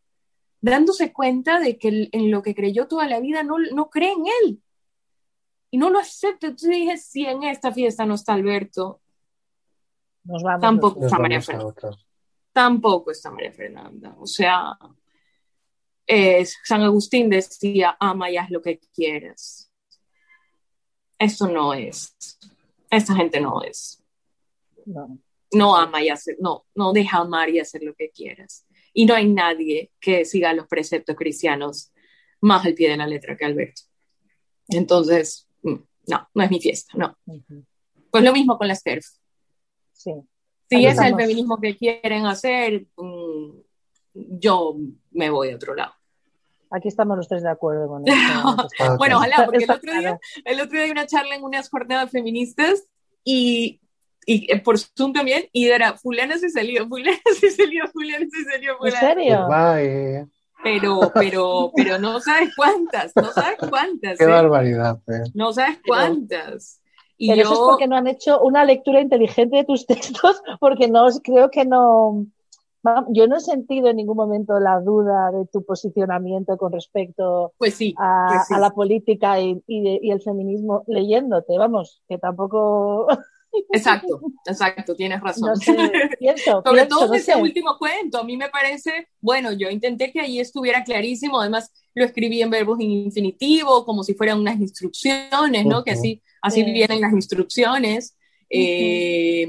dándose cuenta de que en lo que creyó toda la vida no, no cree en él y no lo acepto. Entonces dije, si en esta fiesta no está Alberto, Nos vamos tampoco está María Fernanda. Tampoco está María Fernanda. O sea, es, San Agustín decía, ama y haz lo que quieras. Eso no es. Esa gente no es. No. No ama y hacer, no, no deja amar y hacer lo que quieras. Y no hay nadie que siga los preceptos cristianos más al pie de la letra que Alberto. Entonces, mm, no, no es mi fiesta, no. Ujú. Pues lo mismo con las TERF. Sí. Si es el feminismo que quieren hacer, mm, yo me voy a otro lado. Aquí estamos los tres de acuerdo con esto. Ah, Bueno, ojalá, porque el otro, día, el otro día hay una charla en unas jornadas feministas y, y eh, por Zoom también, y era fulana se salió, fulana se salió, fulana se salió, ¿En fulana. serio? Bye. Pero, pero, pero no sabes cuántas, no sabes cuántas, Qué ¿eh? barbaridad. eh. no sabes cuántas. Y Pero eso es yo, porque no han hecho una lectura inteligente de tus textos, porque no creo que no. Yo no he sentido en ningún momento la duda de tu posicionamiento con respecto pues sí, a, pues sí. a la política y, y de- y el feminismo leyéndote, vamos, que tampoco. exacto, exacto, tienes razón. No sé, pienso, Sobre pienso, todo no ese sé. último cuento, a mí me parece, bueno, yo intenté que ahí estuviera clarísimo, además lo escribí en verbos infinitivo, como si fueran unas instrucciones, ¿no? Que así, así Sí. vienen las instrucciones. Eh,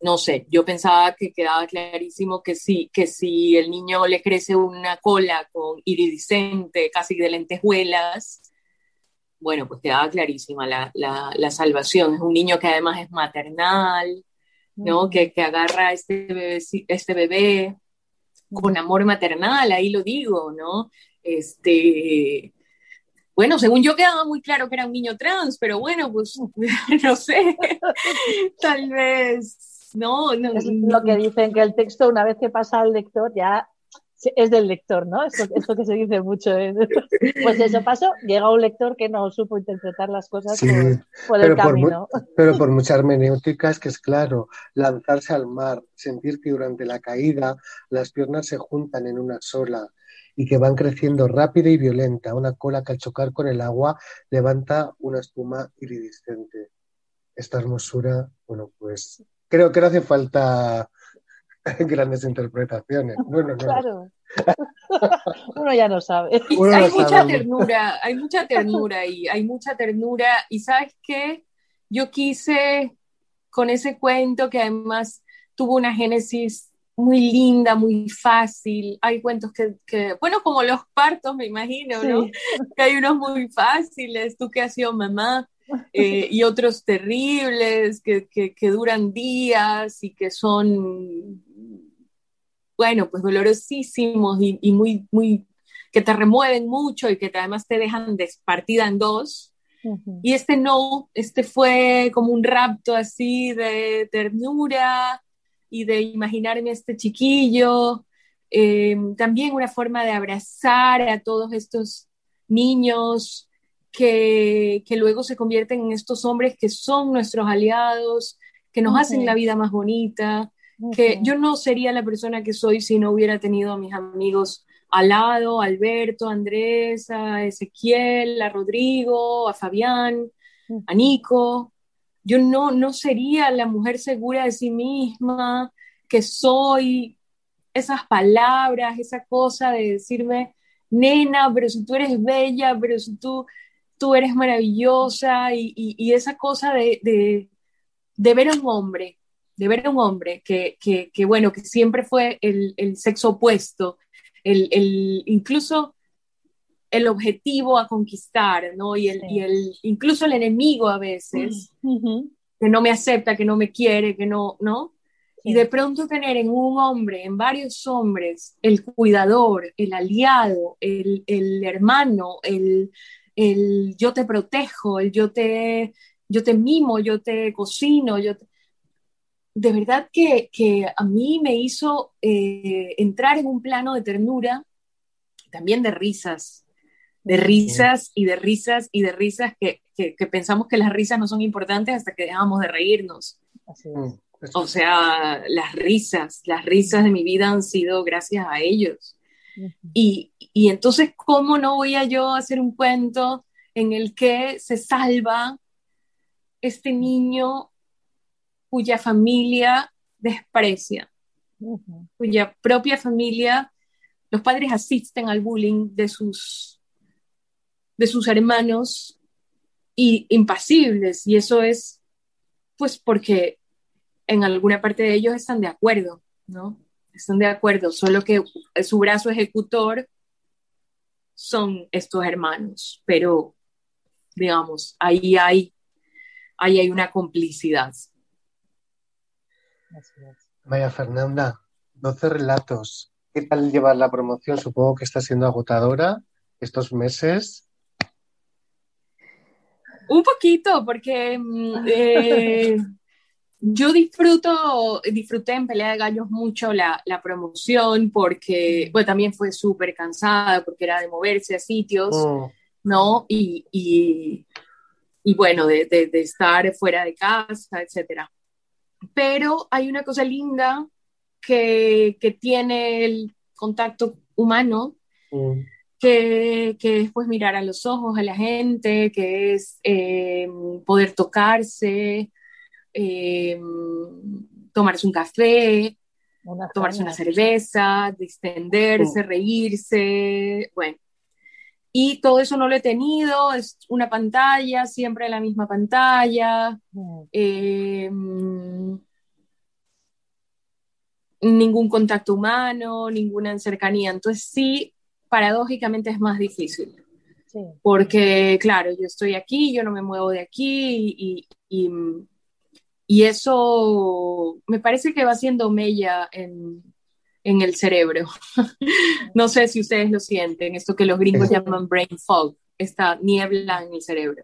no sé, yo pensaba que quedaba clarísimo que sí, que si el niño le crece una cola con iridiscente, casi de lentejuelas, bueno, pues quedaba clarísima la, la, la salvación. Es un niño que además es maternal, ¿no? Ujú. Que, que agarra a este bebé, este bebé con amor maternal, ahí lo digo, ¿no? Este, bueno, según yo quedaba muy claro que era un niño trans, pero bueno, pues no sé, tal vez, no, no, Es lo que dicen que el texto, una vez que pasa al lector, ya es del lector, ¿no? Esto, esto que se dice mucho. ¿eh? Pues eso pasó, llega un lector que no supo interpretar las cosas Sí, por, por el pero por, camino. pero por mucha hermenéutica es que es claro, lanzarse al mar, sentir que durante la caída las piernas se juntan en una sola y que van creciendo rápida y violenta, una cola que al chocar con el agua levanta una espuma iridiscente. Esta hermosura, bueno, pues creo que no hace falta grandes interpretaciones. Bueno, no, Claro. Uno ya no sabe. Uno hay mucha sabe. ternura, hay mucha ternura ahí, hay mucha ternura. Y sabes qué, yo quise con ese cuento que además tuvo una génesis muy linda, muy fácil. Hay cuentos que, que bueno, como los partos, me imagino, ¿no? Sí. Que hay unos muy fáciles, tú que has sido mamá, eh, y otros terribles, que, que, que duran días y que son, bueno, pues dolorosísimos y, y muy, muy, que te remueven mucho y que te- además te dejan despartida en dos. Y este no, este fue como un rapto así de ternura y de imaginarme a este chiquillo. Eh, también una forma de abrazar a todos estos niños que, que luego se convierten en estos hombres que son nuestros aliados, que nos hacen la vida más bonita, que yo no sería la persona que soy si no hubiera tenido a mis amigos al lado, a Alberto, a Andrés, a Ezequiel, a Rodrigo, a Fabián, a Nico, yo no, no sería la mujer segura de sí misma, que soy, esas palabras, esa cosa de decirme, nena, pero si tú eres bella, pero si tú, tú eres maravillosa, y, esa cosa de, de, ver a un hombre, de ver a un hombre que, que, bueno, que siempre fue el, el sexo opuesto, el, el, incluso el objetivo a conquistar, ¿no? Y el, y el, incluso el enemigo a veces, que no me acepta, que no me quiere, que no, ¿no? Y de pronto tener en un hombre, en varios hombres, el cuidador, el aliado, el, el hermano, el, el, yo te protejo, el yo te, yo te mimo, yo te cocino, yo de verdad que, que, a mí me hizo eh, entrar en un plano de ternura, también de risas, de risas y de risas y de risas que, que, que pensamos que las risas no son importantes hasta que dejamos de reírnos. Así es. O sea, las risas, las risas de mi vida han sido gracias a ellos. y, y, entonces, ¿cómo no voy a yo hacer un cuento en el que se salva este niño cuya familia desprecia, cuya propia familia, los padres asisten al bullying de sus, de sus hermanos y impasibles, y eso es pues porque en alguna parte de ellos están de acuerdo, ¿no? Están de acuerdo, solo que su brazo ejecutor son estos hermanos, pero digamos, ahí hay, ahí hay una complicidad. María Fernanda, 12 relatos. ¿Qué tal llevar la promoción? Supongo que está siendo agotadora estos meses. Un poquito, porque mm, eh, yo disfruto, disfruté en Pelea de Gallos mucho la, la promoción porque, bueno, también fue súper cansada porque era de moverse a sitios, oh. ¿no? Y, y, y bueno, de, de, de, estar fuera de casa, etcétera. Pero hay una cosa linda que, que tiene el contacto humano, mm. que, que, es pues mirar a los ojos a la gente, que es eh, poder tocarse, eh, tomarse un café, tomarse una cerveza, distenderse, reírse, bueno. Y todo eso no lo he tenido, es una pantalla, siempre la misma pantalla. Em, ningún contacto humano, ninguna cercanía. Entonces sí, paradójicamente es más difícil. Porque, claro, yo estoy aquí, yo no me muevo de aquí y, y eso me parece que va siendo mella en, en el cerebro. no sé si ustedes lo sienten, esto que los gringos llaman brain fog, esta niebla en el cerebro.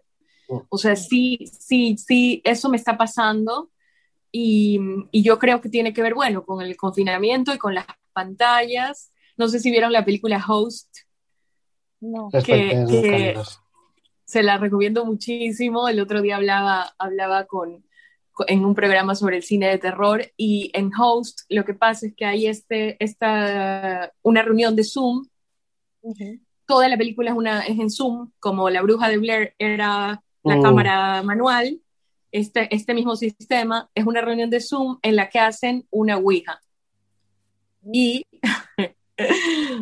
O sea, sí, sí, sí, eso me está pasando y, y, yo creo que tiene que ver, bueno, con el confinamiento y con las pantallas. No sé si vieron la película Host. No. Que, que se la recomiendo muchísimo. El otro día hablaba, hablaba con, en un programa sobre el cine de terror y en Host lo que pasa es que hay este, esta, una reunión de Zoom. Toda la película es, una, es en Zoom, como La Bruja de Blair era la oh. cámara manual. Este, este mismo sistema es una reunión de Zoom en la que hacen una Ouija. Y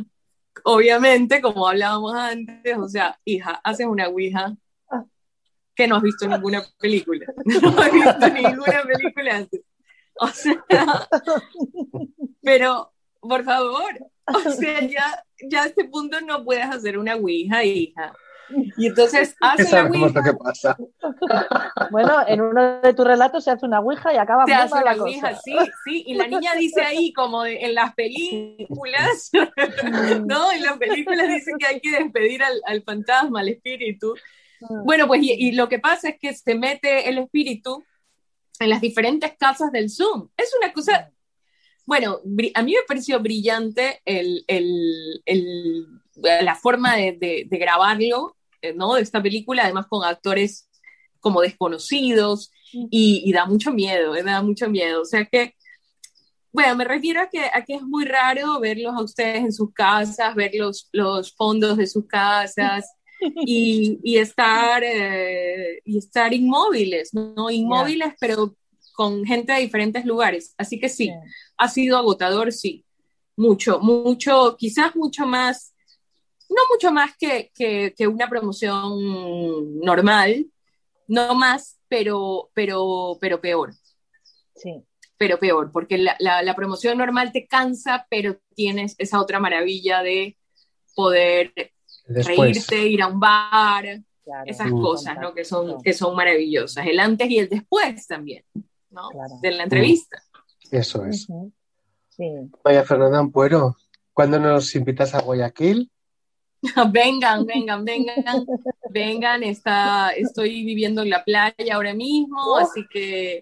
obviamente, como hablábamos antes, o sea, hija, haces una Ouija que no has visto ninguna película. No has visto ninguna película antes. O sea, pero por favor, o sea, ya, ya a este punto no puedes hacer una ouija, hija. Y entonces hace la ouija. Lo que pasa. Bueno, en uno de tus relatos se hace una ouija y acaba Se hace la ouija, sí, sí. Y la niña dice ahí, como en las películas, ¿no? En las películas dicen que hay que despedir al, al fantasma, al espíritu. Mm. Bueno, pues y, lo que pasa es que se mete el espíritu en las diferentes casas del Zoom. Es una cosa, bueno, a mí me pareció brillante el, el, el, la forma de, de, grabarlo, eh, ¿no? De esta película, además con actores como desconocidos mm. y, y da mucho miedo, eh, da mucho miedo. O sea que, bueno, me refiero a que, a que es muy raro verlos a ustedes en sus casas, ver los, los fondos de sus casas y, estar, eh, y estar inmóviles, ¿no? Inmóviles, pero con gente de diferentes lugares. Así que sí, ha sido agotador, sí. Mucho, mucho, quizás mucho más, no mucho más que, que, una promoción normal, no más, pero, pero, pero peor. Sí. Pero peor, porque la, la, promoción normal te cansa, pero tienes esa otra maravilla de poder reírte, ir a un bar, esas cosas, ¿no? Que son, que son maravillosas. El antes y el después también, ¿no? De la entrevista. Eso es. Vaya Fernanda Ampuero, ¿cuándo nos invitas a Guayaquil? vengan, vengan, vengan, vengan. Está, estoy viviendo en la playa ahora mismo, así que,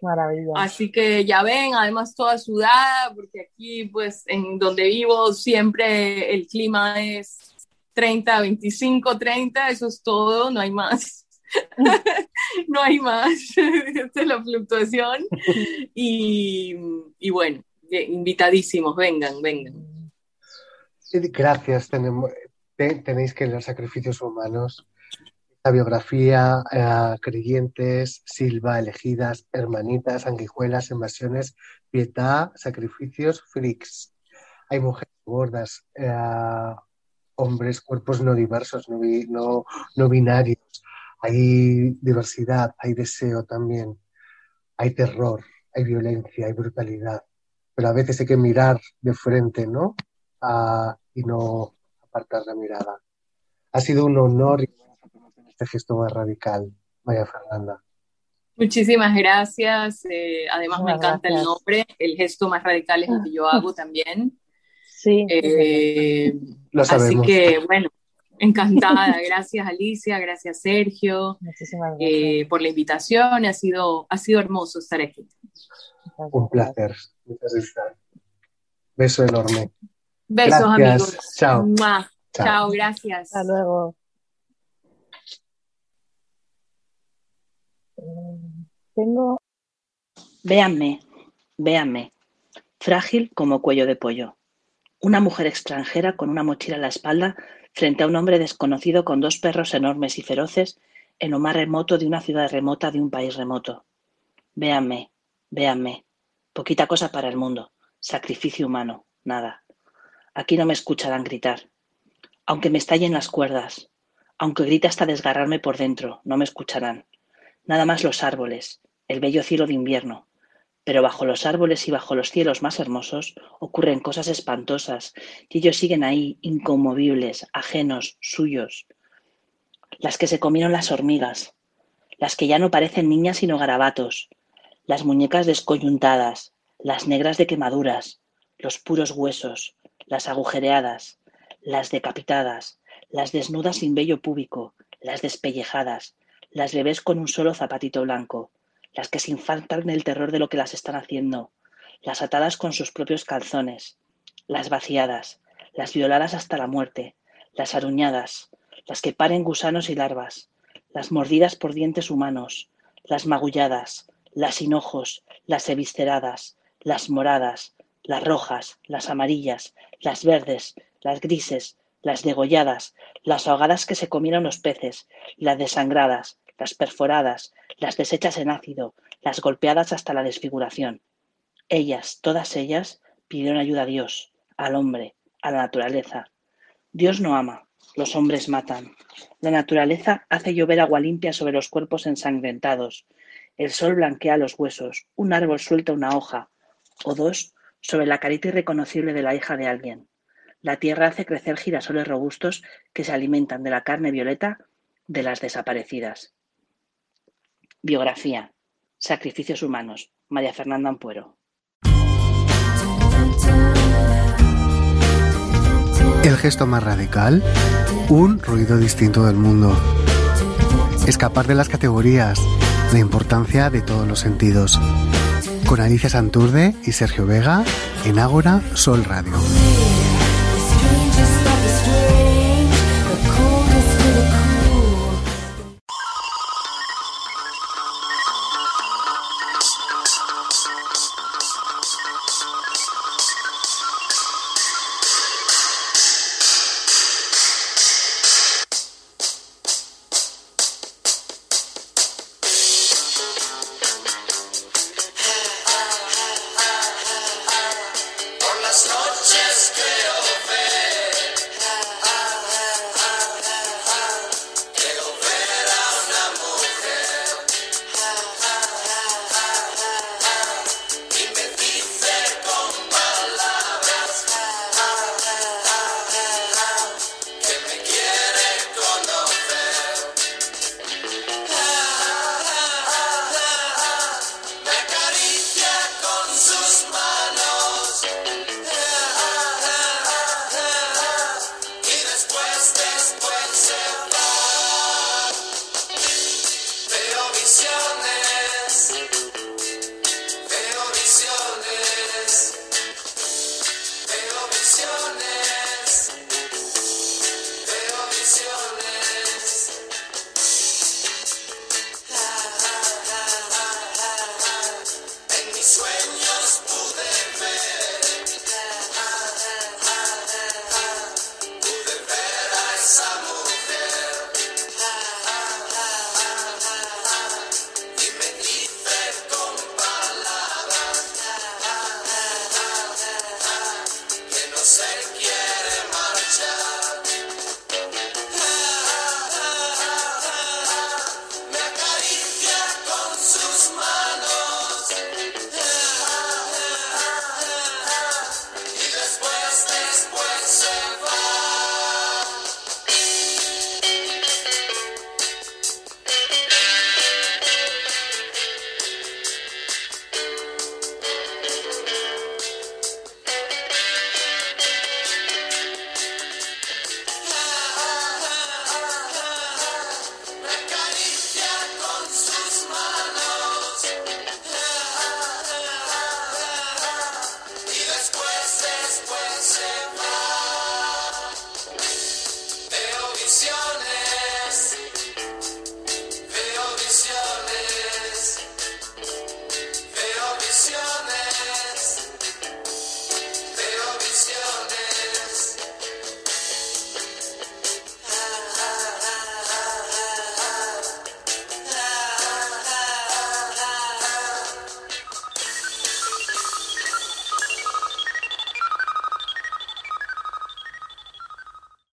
así que ya ven, además toda sudada, porque aquí, pues, en donde vivo siempre el clima es 30, 25, 30, eso es todo, no hay más. no hay más, esta es la fluctuación. Y, bueno, invitadísimos, vengan, vengan. Gracias, tenemos, tenéis que leer Sacrificios Humanos, la biografía, eh, creyentes, Silva, elegidas, hermanitas, sanguijuelas, invasiones, pietad, sacrificios, freaks. Hay mujeres gordas, eh, hombres, cuerpos no diversos, no, no, no binarios. Hay diversidad, hay deseo también, hay terror, hay violencia, hay brutalidad. Pero a veces hay que mirar de frente, ¿no? y no apartar la mirada. Ha sido un honor este gesto más radical. Vaya Fernanda. Muchísimas gracias. Eh, además me encanta el nombre. El gesto más radical es el que yo hago también. Sí. Eh, Lo sabemos. Así que bueno, encantada. Gracias Alicia, gracias Sergio eh, por la invitación. Ha sido, ha sido hermoso estar aquí. Un placer. Muchas gracias. Beso enorme. Besos, amigos. Chao. Chao. gracias. Hasta luego. Tengo. Véanme, véanme. Frágil como cuello de pollo. Una mujer extranjera con una mochila en la espalda frente a un hombre desconocido con dos perros enormes y feroces en lo más remoto de una ciudad remota de un país remoto. Véanme, véanme. Poquita cosa para el mundo. Sacrificio humano. Nada. Aquí no me escucharán gritar. Aunque me estallen las cuerdas, aunque grite hasta desgarrarme por dentro, no me escucharán. Nada más los árboles, el bello cielo de invierno. Pero bajo los árboles y bajo los cielos más hermosos ocurren cosas espantosas y ellos siguen ahí, inconmovibles, ajenos, suyos. Las que se comieron las hormigas, las que ya no parecen niñas sino garabatos, las muñecas descoyuntadas, las negras de quemaduras, los puros huesos, las agujereadas, las decapitadas, las desnudas sin vello púbico, las despellejadas, las bebés con un solo zapatito blanco, las que se infartan el terror de lo que las están haciendo, las atadas con sus propios calzones, las vaciadas, las violadas hasta la muerte, las aruñadas, las que paren gusanos y larvas, las mordidas por dientes humanos, las magulladas, las hinojos, las evisceradas, las moradas, las rojas, las amarillas, las verdes, las grises, las degolladas, las ahogadas que se comieron los peces, las desangradas, las perforadas, las deshechas en ácido, las golpeadas hasta la desfiguración. Ellas, todas ellas, pidieron ayuda a Dios, al hombre, a la naturaleza. Dios no ama, los hombres matan. La naturaleza hace llover agua limpia sobre los cuerpos ensangrentados. El sol blanquea los huesos, un árbol suelta una hoja, o dos sobre la carita irreconocible de la hija de alguien. La tierra hace crecer girasoles robustos que se alimentan de la carne violeta de las desaparecidas. Biografía. Sacrificios humanos. María Fernanda Ampuero. El gesto más radical. Un ruido distinto del mundo. Escapar de las categorías. La importancia de todos los sentidos con Alicia Santurde y Sergio Vega en Ágora Sol Radio.